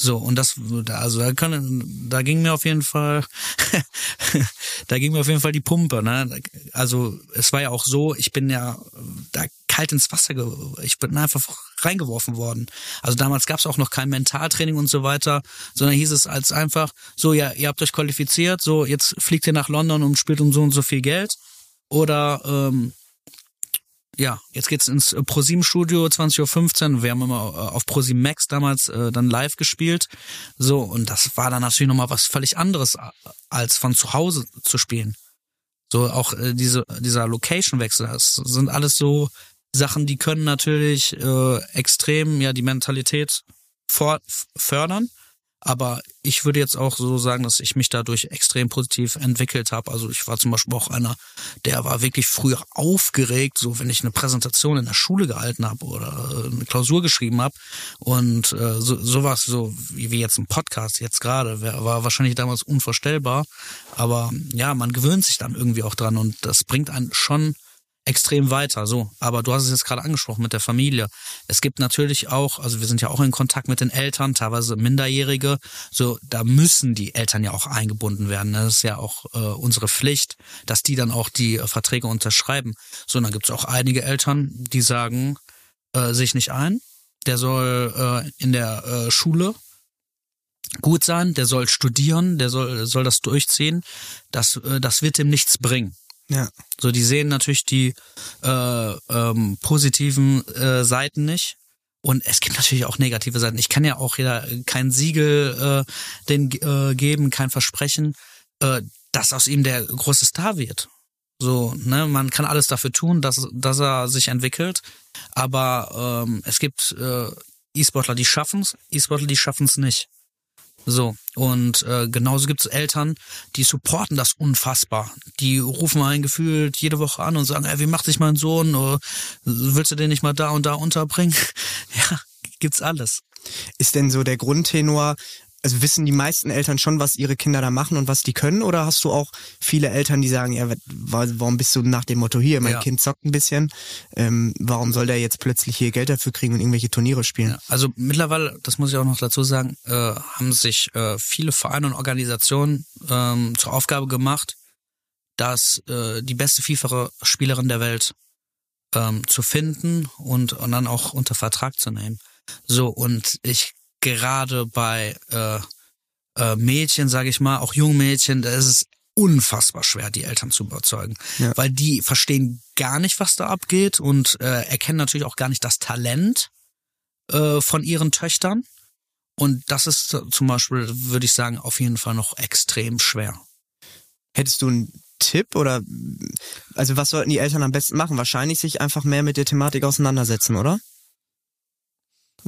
So, und das, also da, kann, da ging mir auf jeden Fall, da ging mir auf jeden Fall die Pumpe, ne? Also es war ja auch so, ich bin ja da kalt ins Wasser, ich bin einfach reingeworfen worden. Also damals gab es auch noch kein Mentaltraining und so weiter, sondern hieß es als einfach, so, ja, ihr habt euch qualifiziert, so, jetzt fliegt ihr nach London und spielt um so und so viel Geld. Oder ähm, ja, jetzt geht's ins ProSieben Studio 20.15 Uhr. Wir haben immer äh, auf ProSieben Max damals äh, dann live gespielt. So, und das war dann natürlich nochmal was völlig anderes, als von zu Hause zu spielen. So auch äh, diese, dieser Location-Wechsel, das sind alles so Sachen, die können natürlich äh, extrem ja die Mentalität for fördern. Aber ich würde jetzt auch so sagen, dass ich mich dadurch extrem positiv entwickelt habe. Also ich war zum Beispiel auch einer, der war wirklich früher aufgeregt, so wenn ich eine Präsentation in der Schule gehalten habe oder äh, eine Klausur geschrieben habe. Und äh, so, sowas, so wie, jetzt ein Podcast jetzt gerade, war wahrscheinlich damals unvorstellbar. Aber ja, man gewöhnt sich dann irgendwie auch dran und das bringt einen schon extrem weiter. So, aber du hast es jetzt gerade angesprochen mit der Familie. Es gibt natürlich auch, also wir sind ja auch in Kontakt mit den Eltern, teilweise Minderjährige. So, da müssen die Eltern ja auch eingebunden werden. Das ist ja auch äh, unsere Pflicht, dass die dann auch die äh, Verträge unterschreiben. So, und dann gibt es auch einige Eltern, die sagen, äh, sich nicht ein. Der soll äh, in der äh, Schule gut sein, der soll studieren, der soll, soll das durchziehen. Das, äh, das wird ihm nichts bringen. Ja. So, die sehen natürlich die äh, ähm, positiven äh, Seiten nicht. Und es gibt natürlich auch negative Seiten. Ich kann ja auch jeder kein Siegel äh, den äh, geben, kein Versprechen, äh, dass aus ihm der große Star wird. So, ne, man kann alles dafür tun, dass, dass er sich entwickelt. Aber ähm, es gibt äh, E-Sportler, die schaffen's, E-Sportler, die schaffen's nicht. So, und äh, genauso gibt es Eltern, die supporten das unfassbar. Die rufen einen gefühlt jede Woche an und sagen, ey, wie macht sich mein Sohn? Oder, willst du den nicht mal da und da unterbringen? ja, gibt's alles. Ist denn so der Grundtenor, also wissen die meisten Eltern schon, was ihre Kinder da machen und was die können? Oder hast du auch viele Eltern, die sagen, ja, wa- warum bist du nach dem Motto hier, mein Ja. Kind zockt ein bisschen, ähm, warum soll der jetzt plötzlich hier Geld dafür kriegen und irgendwelche Turniere spielen? Ja, also mittlerweile, das muss ich auch noch dazu sagen, äh, haben sich äh, viele Vereine und Organisationen ähm, zur Aufgabe gemacht, dass äh, die beste FIFA-Spielerin der Welt ähm, zu finden und, und dann auch unter Vertrag zu nehmen. So, und ich gerade bei äh, äh, Mädchen, sage ich mal, auch jungen Mädchen, da ist es unfassbar schwer, die Eltern zu überzeugen. Ja. Weil die verstehen gar nicht, was da abgeht und äh, erkennen natürlich auch gar nicht das Talent äh, von ihren Töchtern. Und das ist zum Beispiel, würde ich sagen, auf jeden Fall noch extrem schwer. Hättest du einen Tipp oder also was sollten die Eltern am besten machen? Wahrscheinlich sich einfach mehr mit der Thematik auseinandersetzen, oder?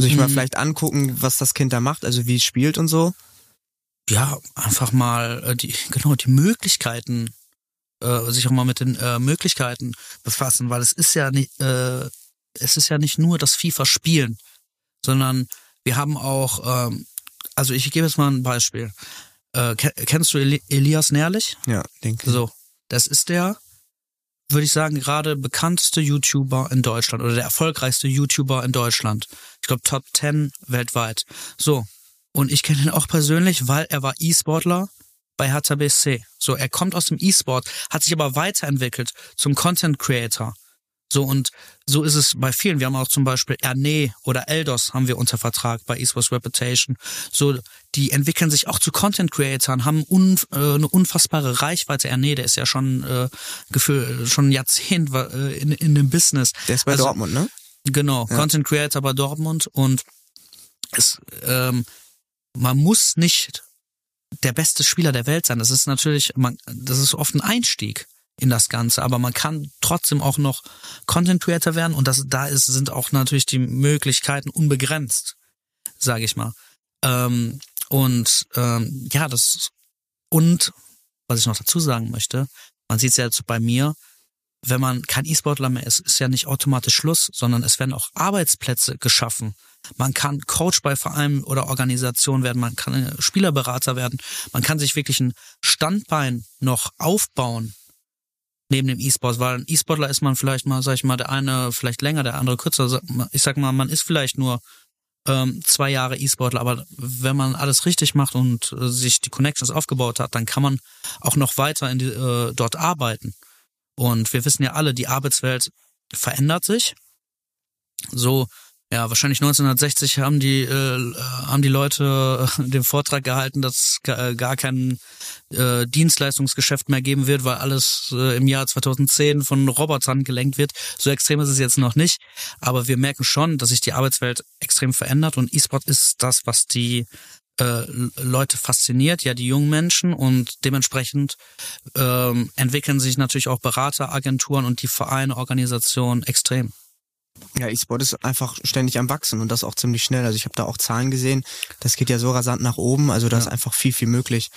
Sich mal Mhm. vielleicht angucken, was das Kind da macht, also wie es spielt und so. Ja, einfach mal äh, die, genau, die Möglichkeiten, äh, sich auch mal mit den äh, Möglichkeiten befassen, weil es ist ja nicht, äh, es ist ja nicht nur das FIFA-Spielen, sondern wir haben auch, ähm, also ich gebe jetzt mal ein Beispiel. Äh, ke- kennst du Eli Elias Nährlich? Ja, denke ich. So, das ist der, würde ich sagen, gerade bekannteste YouTuber in Deutschland oder der erfolgreichste YouTuber in Deutschland. Ich glaube Top 10 weltweit. So. Und ich kenne ihn auch persönlich, weil er war E-Sportler bei BSC. So, er kommt aus dem E-Sport, hat sich aber weiterentwickelt zum Content Creator. So, und so ist es bei vielen. Wir haben auch zum Beispiel Erne oder Eldos haben wir unter Vertrag bei eSports Reputation. So, die entwickeln sich auch zu Content Creatoren, haben un, äh, eine unfassbare Reichweite. Erne, der ist ja schon äh, gefühl, schon ein Jahrzehnt äh, in, in dem Business. Der ist bei Also, Dortmund, ne? Genau, Ja. Content Creator bei Dortmund und es, ähm, man muss nicht der beste Spieler der Welt sein. Das ist natürlich, man, das ist oft ein Einstieg in das Ganze, aber man kann trotzdem auch noch Content Creator werden und das, da ist, sind auch natürlich die Möglichkeiten unbegrenzt, sage ich mal. Ähm, und ähm, ja, das und was ich noch dazu sagen möchte, man sieht es ja jetzt bei mir, wenn man kein E-Sportler mehr ist, ist ja nicht automatisch Schluss, sondern es werden auch Arbeitsplätze geschaffen. Man kann Coach bei Vereinen oder Organisationen werden, man kann äh, Spielerberater werden, man kann sich wirklich ein Standbein noch aufbauen neben dem E-Sport, weil ein E-Sportler ist man vielleicht mal, sag ich mal, der eine vielleicht länger, der andere kürzer. Ich sag mal, man ist vielleicht nur ähm, zwei Jahre E-Sportler, aber wenn man alles richtig macht und äh, sich die Connections aufgebaut hat, dann kann man auch noch weiter in die, äh, dort arbeiten. Und wir wissen ja alle, die Arbeitswelt verändert sich. So, ja, wahrscheinlich 1960 haben die äh, haben die Leute äh, den Vortrag gehalten, dass ga- gar kein äh, Dienstleistungsgeschäft mehr geben wird, weil alles äh, im Jahr 2010 von Robotern gelenkt wird. So extrem ist es jetzt noch nicht, aber wir merken schon, dass sich die Arbeitswelt extrem verändert und E-Sport ist das, was die äh, Leute fasziniert, ja die jungen Menschen und dementsprechend ähm, entwickeln sich natürlich auch Berateragenturen und die Vereine, Organisationen extrem. Ja, E-Sport ist einfach ständig am Wachsen und das auch ziemlich schnell. Also ich habe da auch Zahlen gesehen, das geht ja so rasant nach oben, also da ist einfach viel, viel möglich.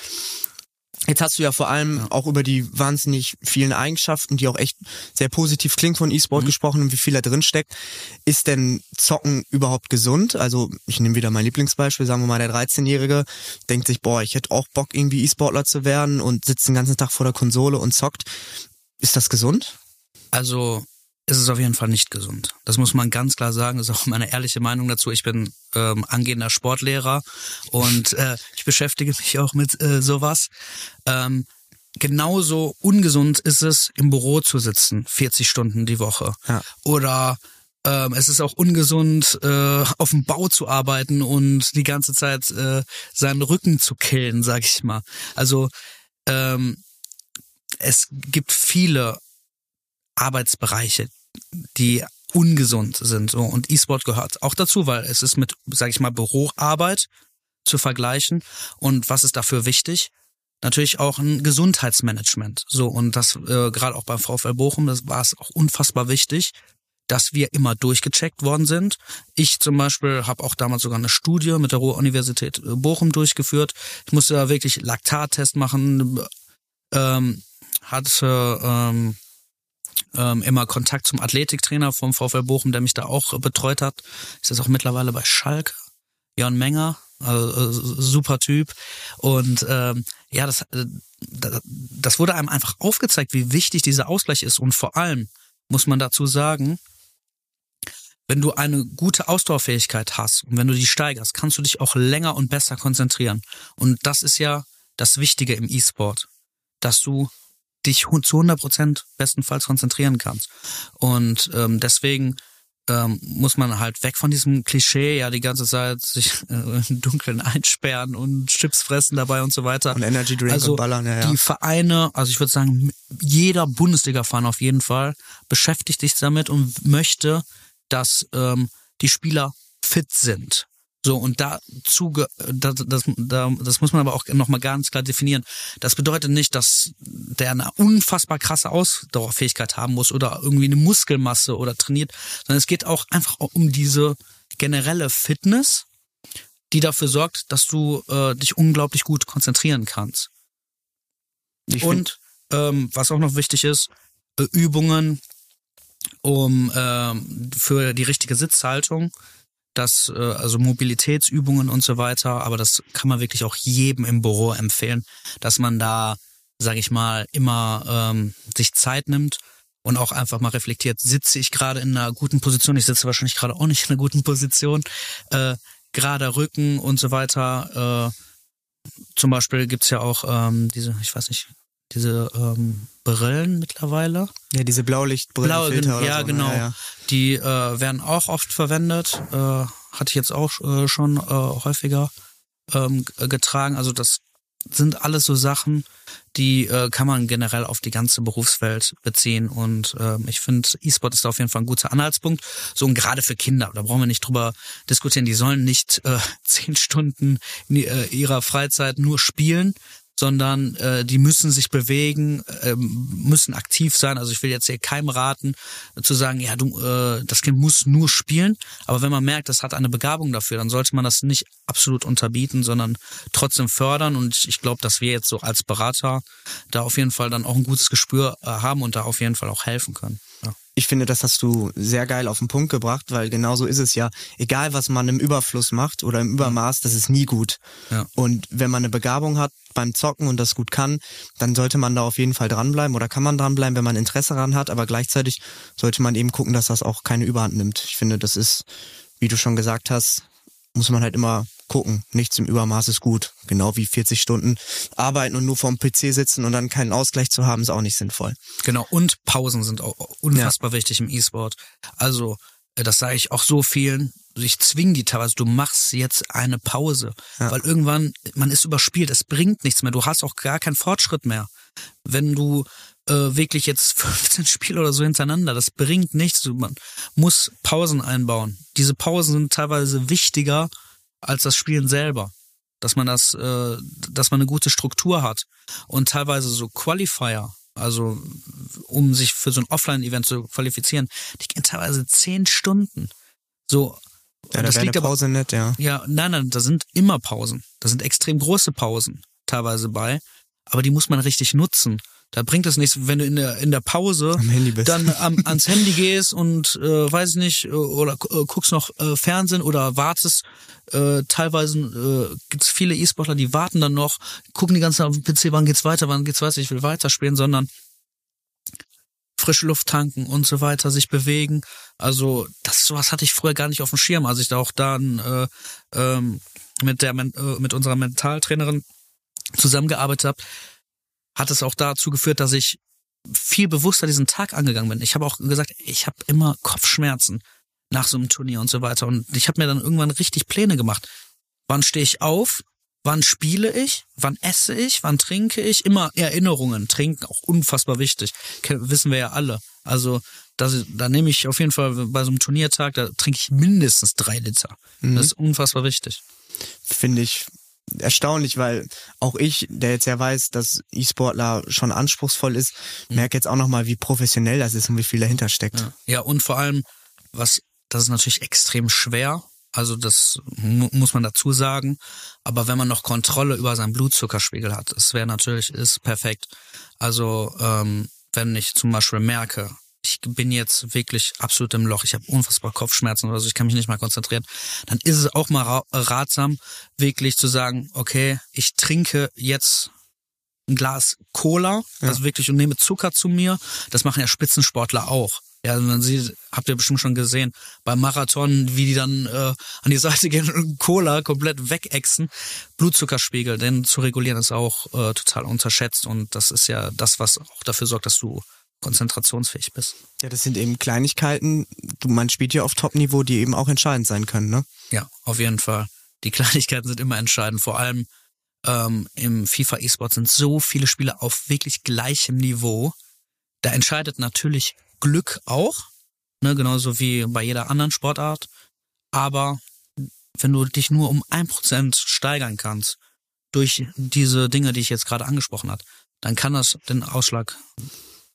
Jetzt hast du ja vor allem auch über die wahnsinnig vielen Eigenschaften, die auch echt sehr positiv klingen von E-Sport gesprochen und wie viel da drin steckt. Ist denn Zocken überhaupt gesund? Also ich nehme wieder mein Lieblingsbeispiel, sagen wir mal, der 13-Jährige denkt sich, boah, ich hätte auch Bock, irgendwie E-Sportler zu werden und sitzt den ganzen Tag vor der Konsole und zockt. Ist das gesund? Also ist es auf jeden Fall nicht gesund. Das muss man ganz klar sagen. Das ist auch meine ehrliche Meinung dazu. Ich bin ähm, angehender Sportlehrer und äh, ich beschäftige mich auch mit äh, sowas. Ähm, genauso ungesund ist es, im Büro zu sitzen, 40 Stunden die Woche. Ja. Oder ähm, es ist auch ungesund, äh, auf dem Bau zu arbeiten und die ganze Zeit äh, seinen Rücken zu killen, sag ich mal. Also ähm, es gibt viele Arbeitsbereiche, die ungesund sind. So. Und E-Sport gehört auch dazu, weil es ist mit, sag ich mal, Büroarbeit zu vergleichen. Und was ist dafür wichtig? Natürlich auch ein Gesundheitsmanagement. So, und das äh, gerade auch beim VfL Bochum, das war es auch unfassbar wichtig, dass wir immer durchgecheckt worden sind. Ich zum Beispiel habe auch damals sogar eine Studie mit der Ruhr-Universität äh, Bochum durchgeführt. Ich musste da wirklich Laktattest machen, ähm, hatte ähm, ähm, immer Kontakt zum Athletiktrainer vom VfL Bochum, der mich da auch äh, betreut hat. Ist jetzt auch mittlerweile bei Schalke. Jan Menger, also, äh, super Typ. Und ähm, ja, das, äh, da- das wurde einem einfach aufgezeigt, wie wichtig dieser Ausgleich ist. Und vor allem muss man dazu sagen, wenn du eine gute Ausdauerfähigkeit hast und wenn du die steigerst, kannst du dich auch länger und besser konzentrieren. Und das ist ja das Wichtige im E-Sport, dass du dich zu 100 Prozent bestenfalls konzentrieren kannst. Und ähm, deswegen ähm, muss man halt weg von diesem Klischee, ja, die ganze Zeit sich äh, im Dunkeln einsperren und Chips fressen dabei und so weiter. Und Energy Drink also und ballern, ja, ja. die Vereine, also ich würde sagen, jeder Bundesliga-Verein auf jeden Fall beschäftigt sich damit und möchte, dass ähm, die Spieler fit sind. So, und dazu, das, das, da- das muss man aber auch nochmal ganz klar definieren. Das bedeutet nicht, dass der eine unfassbar krasse Ausdauerfähigkeit haben muss oder irgendwie eine Muskelmasse oder trainiert, sondern es geht auch einfach um diese generelle Fitness, die dafür sorgt, dass du äh, dich unglaublich gut konzentrieren kannst. Ich Und ähm, was auch noch wichtig ist, äh, Übungen um ähm, für die richtige Sitzhaltung, das äh, also Mobilitätsübungen und so weiter, aber das kann man wirklich auch jedem im Büro empfehlen, dass man da, sage ich mal, immer ähm, sich Zeit nimmt und auch einfach mal reflektiert, sitze ich gerade in einer guten Position, ich sitze wahrscheinlich gerade auch nicht in einer guten Position, äh, gerader Rücken und so weiter. Äh, zum Beispiel gibt's ja auch ähm, diese, ich weiß nicht, diese ähm, Brillen mittlerweile. Ja, diese Blaulichtbrillenfilter Blau, oder ja, so. ne? genau. Ja, ja. Die äh, werden auch oft verwendet. Äh, hatte ich jetzt auch äh, schon äh, häufiger ähm, getragen. Also das sind alles so Sachen, die äh, kann man generell auf die ganze Berufswelt beziehen. Und ähm, ich finde, E-Sport ist da auf jeden Fall ein guter Anhaltspunkt. So und gerade für Kinder, da brauchen wir nicht drüber diskutieren. Die sollen nicht äh, zehn Stunden in ihrer Freizeit nur spielen, sondern äh, die müssen sich bewegen, ähm, müssen aktiv sein. Also ich will jetzt hier keinem raten, äh, zu sagen, ja, du, äh, das Kind muss nur spielen. Aber wenn man merkt, das hat eine Begabung dafür, dann sollte man das nicht absolut unterbieten, sondern trotzdem fördern. Und ich, ich glaube, dass wir jetzt so als Berater da auf jeden Fall dann auch ein gutes Gespür äh, haben und da auf jeden Fall auch helfen können. Ich finde, das hast du sehr geil auf den Punkt gebracht, weil genau so ist es ja. Egal, was man im Überfluss macht oder im Übermaß, das ist nie gut. Ja. Und wenn man eine Begabung hat beim Zocken und das gut kann, dann sollte man da auf jeden Fall dranbleiben oder kann man dranbleiben, wenn man Interesse daran hat. Aber gleichzeitig sollte man eben gucken, dass das auch keine Überhand nimmt. Ich finde, das ist, wie du schon gesagt hast, muss man halt immer gucken. Nichts im Übermaß ist gut. Genau wie 40 Stunden arbeiten und nur vorm PC sitzen und dann keinen Ausgleich zu haben, ist auch nicht sinnvoll. Genau, und Pausen sind auch unfassbar wichtig im E-Sport. Also, äh, das sage ich auch so vielen. Ich zwing die teilweise, du machst jetzt eine Pause. Ja. Weil irgendwann, man ist überspielt, es bringt nichts mehr. Du hast auch gar keinen Fortschritt mehr. Wenn du äh, wirklich jetzt 15 Spiele oder so hintereinander, das bringt nichts. Man muss Pausen einbauen. Diese Pausen sind teilweise wichtiger als das Spielen selber. Dass man das, äh, dass man eine gute Struktur hat. Und teilweise so Qualifier, also um sich für so ein Offline-Event zu qualifizieren, die gehen teilweise zehn Stunden. So, Ja, da das wäre liegt aber Pause nett, ja. ja, nein, nein, da sind immer Pausen. Da sind extrem große Pausen teilweise bei, aber die muss man richtig nutzen. Da bringt es nichts, wenn du in der in der Pause Am Handy bist. dann am, ans Handy gehst und äh, weiß ich nicht äh, oder äh, guckst noch äh, Fernsehen oder wartest. Äh, teilweise äh, gibt es viele E-Sportler, die warten dann noch, gucken die ganze Zeit auf dem PC, wann geht's weiter, wann geht's weiter, ich will weiterspielen, sondern frische Luft tanken und so weiter, sich bewegen. Also das sowas hatte ich früher gar nicht auf dem Schirm, als ich da auch dann äh, ähm, mit der äh, mit unserer Mentaltrainerin zusammengearbeitet habe, hat es auch dazu geführt, dass ich viel bewusster diesen Tag angegangen bin. Ich habe auch gesagt, ich habe immer Kopfschmerzen nach so einem Turnier und so weiter. Und ich habe mir dann irgendwann richtig Pläne gemacht. Wann stehe ich auf? Wann spiele ich? Wann esse ich? Wann trinke ich? Immer Erinnerungen. Trinken auch unfassbar wichtig. Wissen wir ja alle. Also das, da nehme ich auf jeden Fall bei so einem Turniertag, da trinke ich mindestens drei Liter. Das ist unfassbar wichtig. finde ich erstaunlich, weil auch ich, der jetzt ja weiß, dass E-Sportler schon anspruchsvoll ist, merke jetzt auch nochmal, wie professionell das ist und wie viel dahinter steckt. Ja. ja, und vor allem, was, das ist natürlich extrem schwer. Also das mu muss man dazu sagen. Aber wenn man noch Kontrolle über seinen Blutzuckerspiegel hat, das wäre natürlich, ist perfekt. Also ähm, wenn ich zum Beispiel merke, ich bin jetzt wirklich absolut im Loch, ich habe unfassbar Kopfschmerzen oder so, ich kann mich nicht mal konzentrieren, dann ist es auch mal ra ratsam, wirklich zu sagen, okay, ich trinke jetzt ein Glas Cola, also wirklich und nehme Zucker zu mir. Das machen ja Spitzensportler auch. Ja, man sieht, habt ihr bestimmt schon gesehen, beim Marathon, wie die dann äh, an die Seite gehen und Cola komplett wegexen. Blutzuckerspiegel, denn zu regulieren ist auch äh, total unterschätzt und das ist ja das, was auch dafür sorgt, dass du konzentrationsfähig bist. Ja, das sind eben Kleinigkeiten, man spielt ja auf Top-Niveau, die eben auch entscheidend sein können, ne? Ja, auf jeden Fall. Die Kleinigkeiten sind immer entscheidend. Vor allem ähm, im FIFA E-Sport sind so viele Spiele auf wirklich gleichem Niveau. Da entscheidet natürlich Glück auch, ne, genauso wie bei jeder anderen Sportart. Aber wenn du dich nur um ein Prozent steigern kannst durch diese Dinge, die ich jetzt gerade angesprochen habe, dann kann das den Ausschlag,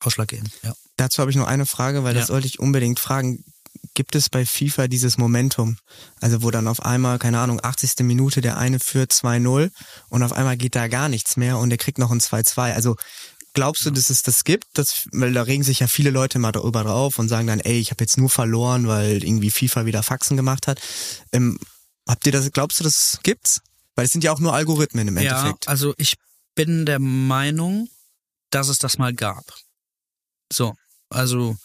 Ausschlag geben. Ja. Dazu habe ich nur eine Frage, weil Ja. das sollte ich unbedingt fragen. Gibt es bei FIFA dieses Momentum? Also wo dann auf einmal, keine Ahnung, 80. Minute der eine führt 2-0 und auf einmal geht da gar nichts mehr und der kriegt noch ein 2-2. Also glaubst du, dass es das gibt? Das, weil da regen sich ja viele Leute mal darüber drauf und sagen dann, ey, ich habe jetzt nur verloren, weil irgendwie FIFA wieder Faxen gemacht hat. Ähm, habt ihr das, glaubst du, das gibt's? Weil es sind ja auch nur Algorithmen im Endeffekt. Ja, also ich bin der Meinung, dass es das mal gab. So, Also,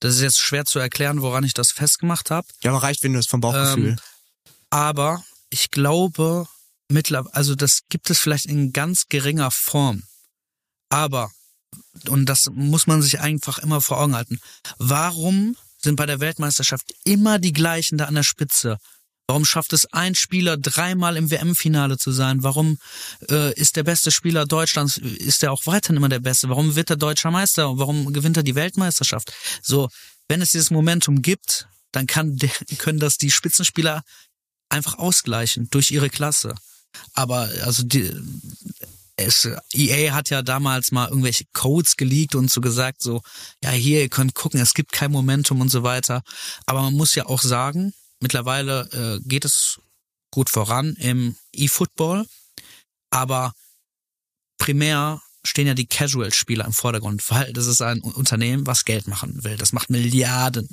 das ist jetzt schwer zu erklären, woran ich das festgemacht habe. Ja, aber reicht, wenn du es vom Bauchgefühl. Ähm, aber ich glaube, mittlerweile, also das gibt es vielleicht in ganz geringer Form. Aber, und das muss man sich einfach immer vor Augen halten, warum sind bei der Weltmeisterschaft immer die gleichen da an der Spitze? Warum schafft es ein Spieler dreimal im WM-Finale zu sein? Warum äh, ist der beste Spieler Deutschlands, ist er auch weiterhin immer der Beste? Warum wird er deutscher Meister? Warum gewinnt er die Weltmeisterschaft? So, wenn es dieses Momentum gibt, dann kann, können das die Spitzenspieler einfach ausgleichen durch ihre Klasse. Aber also die, es, EA hat ja damals mal irgendwelche Codes geleakt und so gesagt, so, ja, hier, ihr könnt gucken, es gibt kein Momentum und so weiter. Aber man muss ja auch sagen, mittlerweile äh, geht es gut voran im E-Football, aber primär stehen ja die Casual-Spieler im Vordergrund, weil das ist ein Unternehmen, was Geld machen will. Das macht Milliarden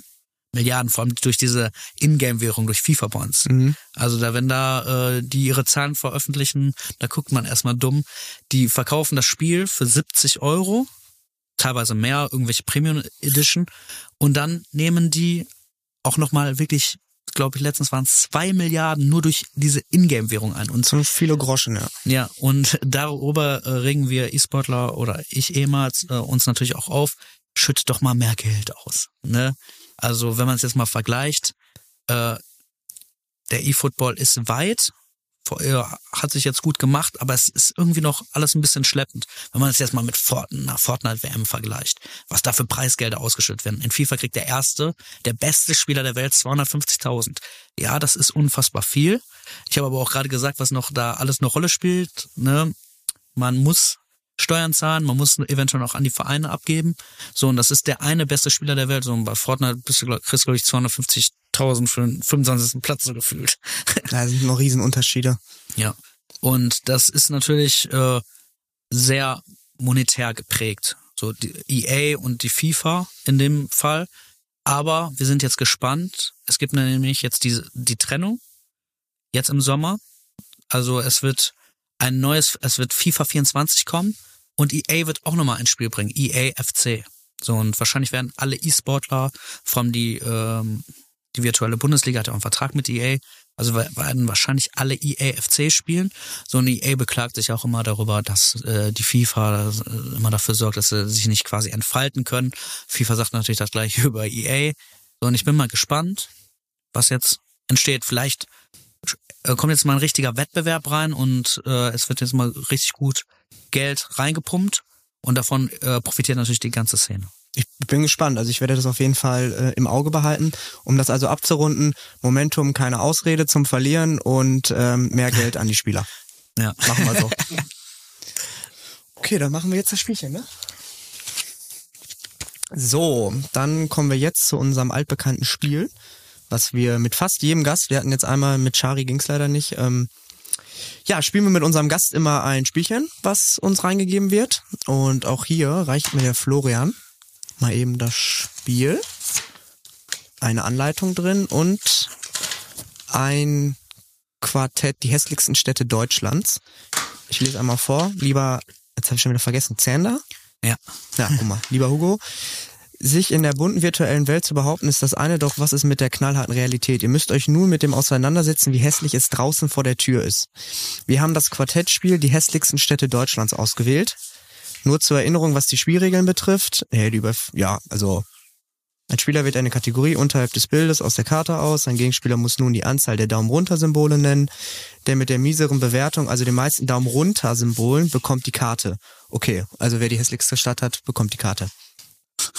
Milliarden, vor allem durch diese Ingame-Währung, durch FIFA-Bonds. Mhm. Also da, wenn da äh, die ihre Zahlen veröffentlichen, da guckt man erstmal dumm. Die verkaufen das Spiel für 70 Euro, teilweise mehr, irgendwelche Premium Edition, und dann nehmen die auch nochmal wirklich, glaube ich, letztens waren es zwei Milliarden nur durch diese Ingame-Währung ein. Und so viele Groschen, ja. Ja, und darüber äh, regen wir E-Sportler oder ich ehemals äh, uns natürlich auch auf, schüttet doch mal mehr Geld aus. Ne? Also wenn man es jetzt mal vergleicht, äh, der E-Football ist weit, hat sich jetzt gut gemacht, aber es ist irgendwie noch alles ein bisschen schleppend. Wenn man es jetzt mal mit Fortnite, Fortnite WM vergleicht, was da für Preisgelder ausgeschüttet werden. In FIFA kriegt der erste, der beste Spieler der Welt 250.000. Ja, das ist unfassbar viel. Ich habe aber auch gerade gesagt, was noch da alles eine Rolle spielt. Ne? Man muss Steuern zahlen, man muss eventuell noch an die Vereine abgeben. So, und das ist der eine beste Spieler der Welt. So, und bei Fortnite bist du, kriegst glaube ich, 250.000 für den 25. Platz so gefühlt. Da sind noch Riesenunterschiede. Ja. Und das ist natürlich äh, sehr monetär geprägt. So die EA und die FIFA in dem Fall. Aber wir sind jetzt gespannt. Es gibt nämlich jetzt die, die Trennung. Jetzt im Sommer. Also es wird ein neues, es wird FIFA 24 kommen und EA wird auch nochmal ein Spiel bringen, EA FC. So, und wahrscheinlich werden alle E-Sportler von die, ähm, die virtuelle Bundesliga hat ja auch einen Vertrag mit EA, also werden wahrscheinlich alle EA FC spielen. So, und EA beklagt sich auch immer darüber, dass äh, die FIFA äh, immer dafür sorgt, dass sie sich nicht quasi entfalten können. FIFA sagt natürlich das gleiche über EA. So, und ich bin mal gespannt, was jetzt entsteht. Vielleicht äh, kommt jetzt mal ein richtiger Wettbewerb rein und äh, es wird jetzt mal richtig gut Geld reingepumpt und davon äh, profitiert natürlich die ganze Szene. Ich bin gespannt. Also ich werde das auf jeden Fall äh, im Auge behalten. Um das also abzurunden, Momentum, keine Ausrede zum Verlieren und ähm, mehr Geld an die Spieler. Ja. Machen wir so. okay, dann machen wir jetzt das Spielchen, ne? So, dann kommen wir jetzt zu unserem altbekannten Spiel, was wir mit fast jedem Gast, wir hatten jetzt einmal mit Chari ging's leider nicht, ähm, ja, spielen wir mit unserem Gast immer ein Spielchen, was uns reingegeben wird. Und auch hier reicht mir der Florian mal eben das Spiel, eine Anleitung drin und ein Quartett, die hässlichsten Städte Deutschlands. Ich lese einmal vor. Lieber, jetzt habe ich schon wieder vergessen, Zander? Ja. Ja, guck mal. Lieber Hugo, sich in der bunten virtuellen Welt zu behaupten, ist das eine, doch was ist mit der knallharten Realität? Ihr müsst euch nun mit dem auseinandersetzen, wie hässlich es draußen vor der Tür ist. Wir haben das Quartettspiel Die hässlichsten Städte Deutschlands ausgewählt. Nur zur Erinnerung, was die Spielregeln betrifft. Ja, also ein Spieler wählt eine Kategorie unterhalb des Bildes aus der Karte aus. Ein Gegenspieler muss nun die Anzahl der Daumen runter Symbole nennen. Der mit der mieseren Bewertung, also den meisten Daumen runter Symbolen, bekommt die Karte. Okay, also wer die hässlichste Stadt hat, bekommt die Karte.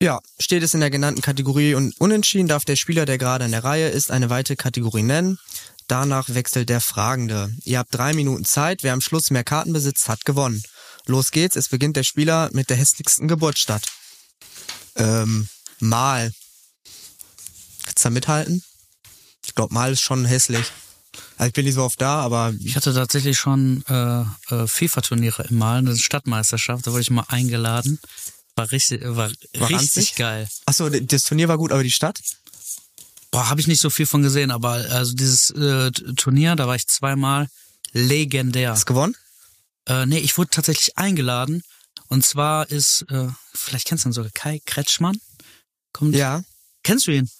Ja, steht es in der genannten Kategorie und unentschieden darf der Spieler, der gerade in der Reihe ist, eine weitere Kategorie nennen. Danach wechselt der Fragende. Ihr habt drei Minuten Zeit. Wer am Schluss mehr Karten besitzt, hat gewonnen. Los geht's. Es beginnt der Spieler mit der hässlichsten Geburtsstadt. Ähm, Mal. Kannst du da mithalten? Ich glaube, Mal ist schon hässlich. Also ich bin nicht so oft da, aber ich hatte tatsächlich schon äh, äh, FIFA-Turniere im Mal, eine Stadtmeisterschaft, da wurde ich mal eingeladen. War richtig, war, war richtig geil. Achso, das Turnier war gut, aber die Stadt? Boah, habe ich nicht so viel von gesehen, aber also dieses äh, Turnier, da war ich zweimal legendär. Hast du gewonnen? Äh, nee, ich wurde tatsächlich eingeladen Und zwar ist, äh, vielleicht kennst du ihn sogar, Kai Kretschmann. Kommt, Ja. Kennst du ihn?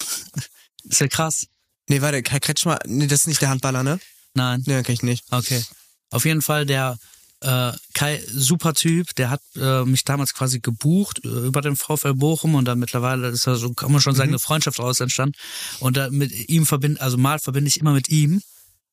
ist ja krass. Nee, warte, Kai Kretschmer, nee, das ist nicht der Handballer, ne? Nein. Nee, kenn ich nicht. Okay. Auf jeden Fall der äh, Kai, super Typ, der hat äh, mich damals quasi gebucht äh, über den VfL Bochum und dann mittlerweile ist da so, kann man schon sagen, eine Freundschaft daraus entstanden. Und da mit ihm verbinde, also mal verbinde ich immer mit ihm.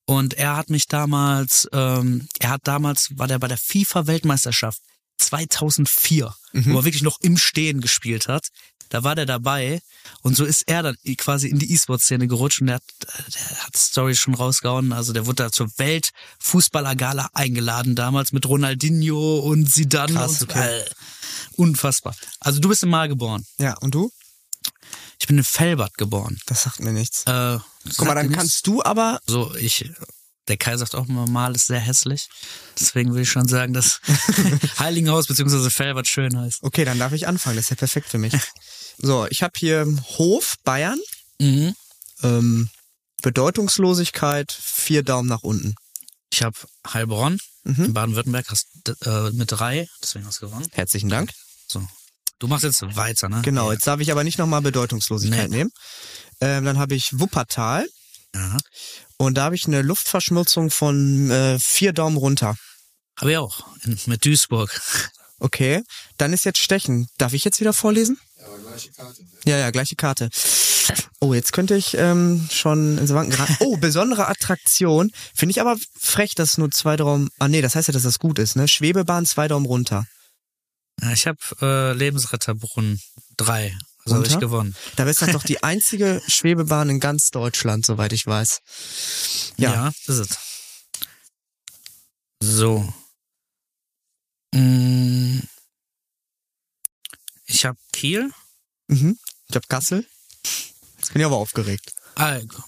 Und er hat mich damals, ähm, er hat damals, war der bei der FIFA-Weltmeisterschaft 2004, wo er wirklich noch im Stehen gespielt hat. Da war der dabei und so ist er dann quasi in die E-Sport-Szene gerutscht und der hat, der hat Story schon rausgehauen. Also der wurde da zur Weltfußballer-Gala eingeladen damals mit Ronaldinho und Zidane Krass, und okay. äh, unfassbar. Also du bist im Mal geboren. Ja, und du? Ich bin in Felbert geboren. Das sagt mir nichts. Äh, Guck mal, dann kannst du aber so ich der Kai sagt auch immer, Mal ist sehr hässlich. Deswegen würde ich schon sagen, dass Heiligenhaus bzw. Felbert schön heißt. Okay, dann darf ich anfangen. Das ist ja perfekt für mich. So, ich habe hier Hof Bayern. Mhm. Ähm, Bedeutungslosigkeit, vier Daumen nach unten. Ich habe Heilbronn Mhm. in Baden-Württemberg hast äh, mit drei, deswegen hast du gewonnen. Herzlichen Dank. So. Du machst jetzt weiter, ne? Genau, Ja. jetzt darf ich aber nicht nochmal Bedeutungslosigkeit Nee. nehmen. Ähm, dann habe ich Wuppertal Ja. und da habe ich eine Luftverschmutzung von äh, vier Daumen runter. Habe ich auch. In, mit Duisburg. Okay, dann ist jetzt Stechen. Darf ich jetzt wieder vorlesen? Ja, aber gleiche Karte. Ja, ja, gleiche Karte. Oh, jetzt könnte ich ähm, schon ins Wanken geraten. Oh, besondere Attraktion. Finde ich aber frech, dass nur zwei Daumen... Ah nee, das heißt ja, dass das gut ist, ne? Schwebebahn, zwei Daumen runter. Ich habe äh, Lebensretterbrunnen drei. Also habe ich gewonnen. Da ist das doch die einzige Schwebebahn in ganz Deutschland, soweit ich weiß. Ja. Ja, ist es. So. Mm. Ich habe Kiel. Mhm. Ich hab Kassel. Jetzt bin ich aber aufgeregt.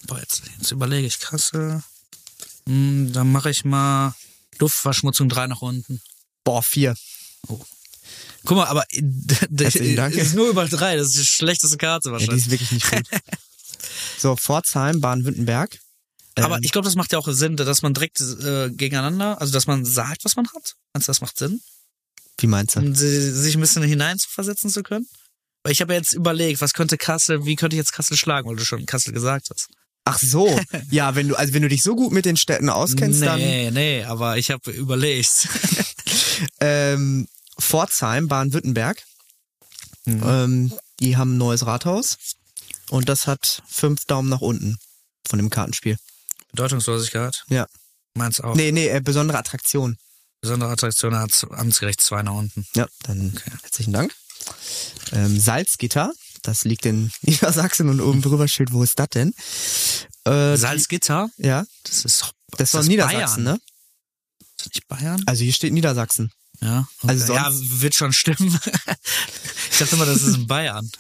Boah, jetzt, jetzt überlege ich Kassel. Mm, dann mache ich mal Luftverschmutzung drei nach unten. Boah, vier. Guck mal, aber das Herzlichen Dank. ist nur über drei. Das ist die schlechteste Karte Ja, die wahrscheinlich. ist wirklich nicht gut. so, Pforzheim, Baden-Württemberg. aber Ähm, ich glaube, das macht ja auch Sinn, dass man direkt äh, gegeneinander, also dass man sagt, was man hat. Meinst du, das macht Sinn? Wie meinst du? um si- sich ein bisschen hineinzuversetzen zu können? Weil ich habe ja jetzt überlegt, was könnte Kassel, wie könnte ich jetzt Kassel schlagen, weil du schon Kassel gesagt hast. Ach so. Ja, wenn du, also wenn du dich so gut mit den Städten auskennst, dann nee, nee, aber ich habe überlegt. ähm, Pforzheim, Baden-Württemberg. Ähm, die haben ein neues Rathaus. Und das hat fünf Daumen nach unten von dem Kartenspiel. Bedeutungslosigkeit, Ja. meinst auch. Nee, nee, äh, besondere Attraktion. Besondere Attraktion hat amtsgerecht zwei nach unten. Ja, dann herzlichen Dank. Ähm, Salzgitter, das liegt in Niedersachsen und oben drüber steht, wo ist das denn? Äh, Salzgitter, Ja, das ist doch das das Niedersachsen, Bayern. ne? Ist das nicht Bayern? Also hier steht Niedersachsen. Ja. Okay. Also ja, wird schon stimmen. ich dachte immer, das ist in Bayern.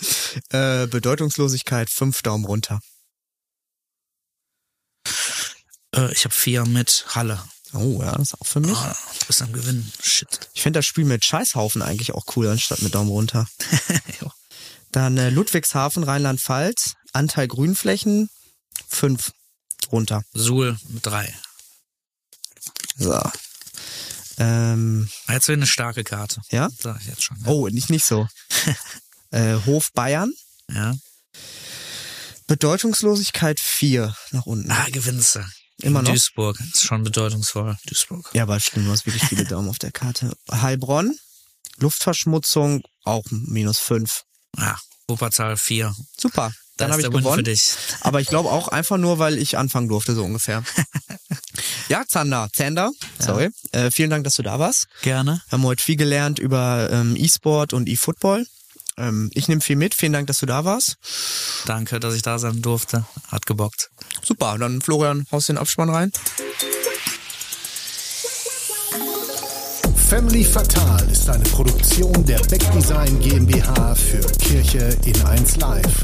Äh, Bedeutungslosigkeit, fünf Daumen runter. Äh, ich habe vier mit Halle. Oh ja, das ist auch für mich. Ah, du bist am Gewinnen. Shit. Ich finde das Spiel mit Scheißhaufen eigentlich auch cool, anstatt mit Daumen runter. Dann äh, Ludwigshafen, Rheinland-Pfalz, Anteil Grünflächen, fünf runter. Suhl mit drei. So. Ähm, Jetzt wäre eine starke Karte. ja? Sag ich jetzt schon. Oh, nicht, nicht so. äh, Hof Bayern, Ja. Bedeutungslosigkeit vier nach unten. Ah, gewinnst du. Immer noch? Duisburg. Ist schon bedeutungsvoll. Duisburg. Ja, aber stimmt, du hast wirklich viele Daumen auf der Karte. Heilbronn, Luftverschmutzung, auch minus fünf. Ja. Wuppertal vier. Super, Da dann habe ich gewonnen. für dich. Aber ich glaube auch einfach nur, weil ich anfangen durfte, so ungefähr. ja, Zander, Zander, sorry. Äh, vielen Dank, dass du da warst. Gerne. Wir haben heute viel gelernt über ähm, E-Sport und E-Football. Ähm, ich nehme viel mit. Vielen Dank, dass du da warst. Danke, dass ich da sein durfte. Hat gebockt. Super, dann Florian, haust den Abspann rein. Family Fatal ist eine Produktion der Beck Design GmbH für Kirche in 1 Live.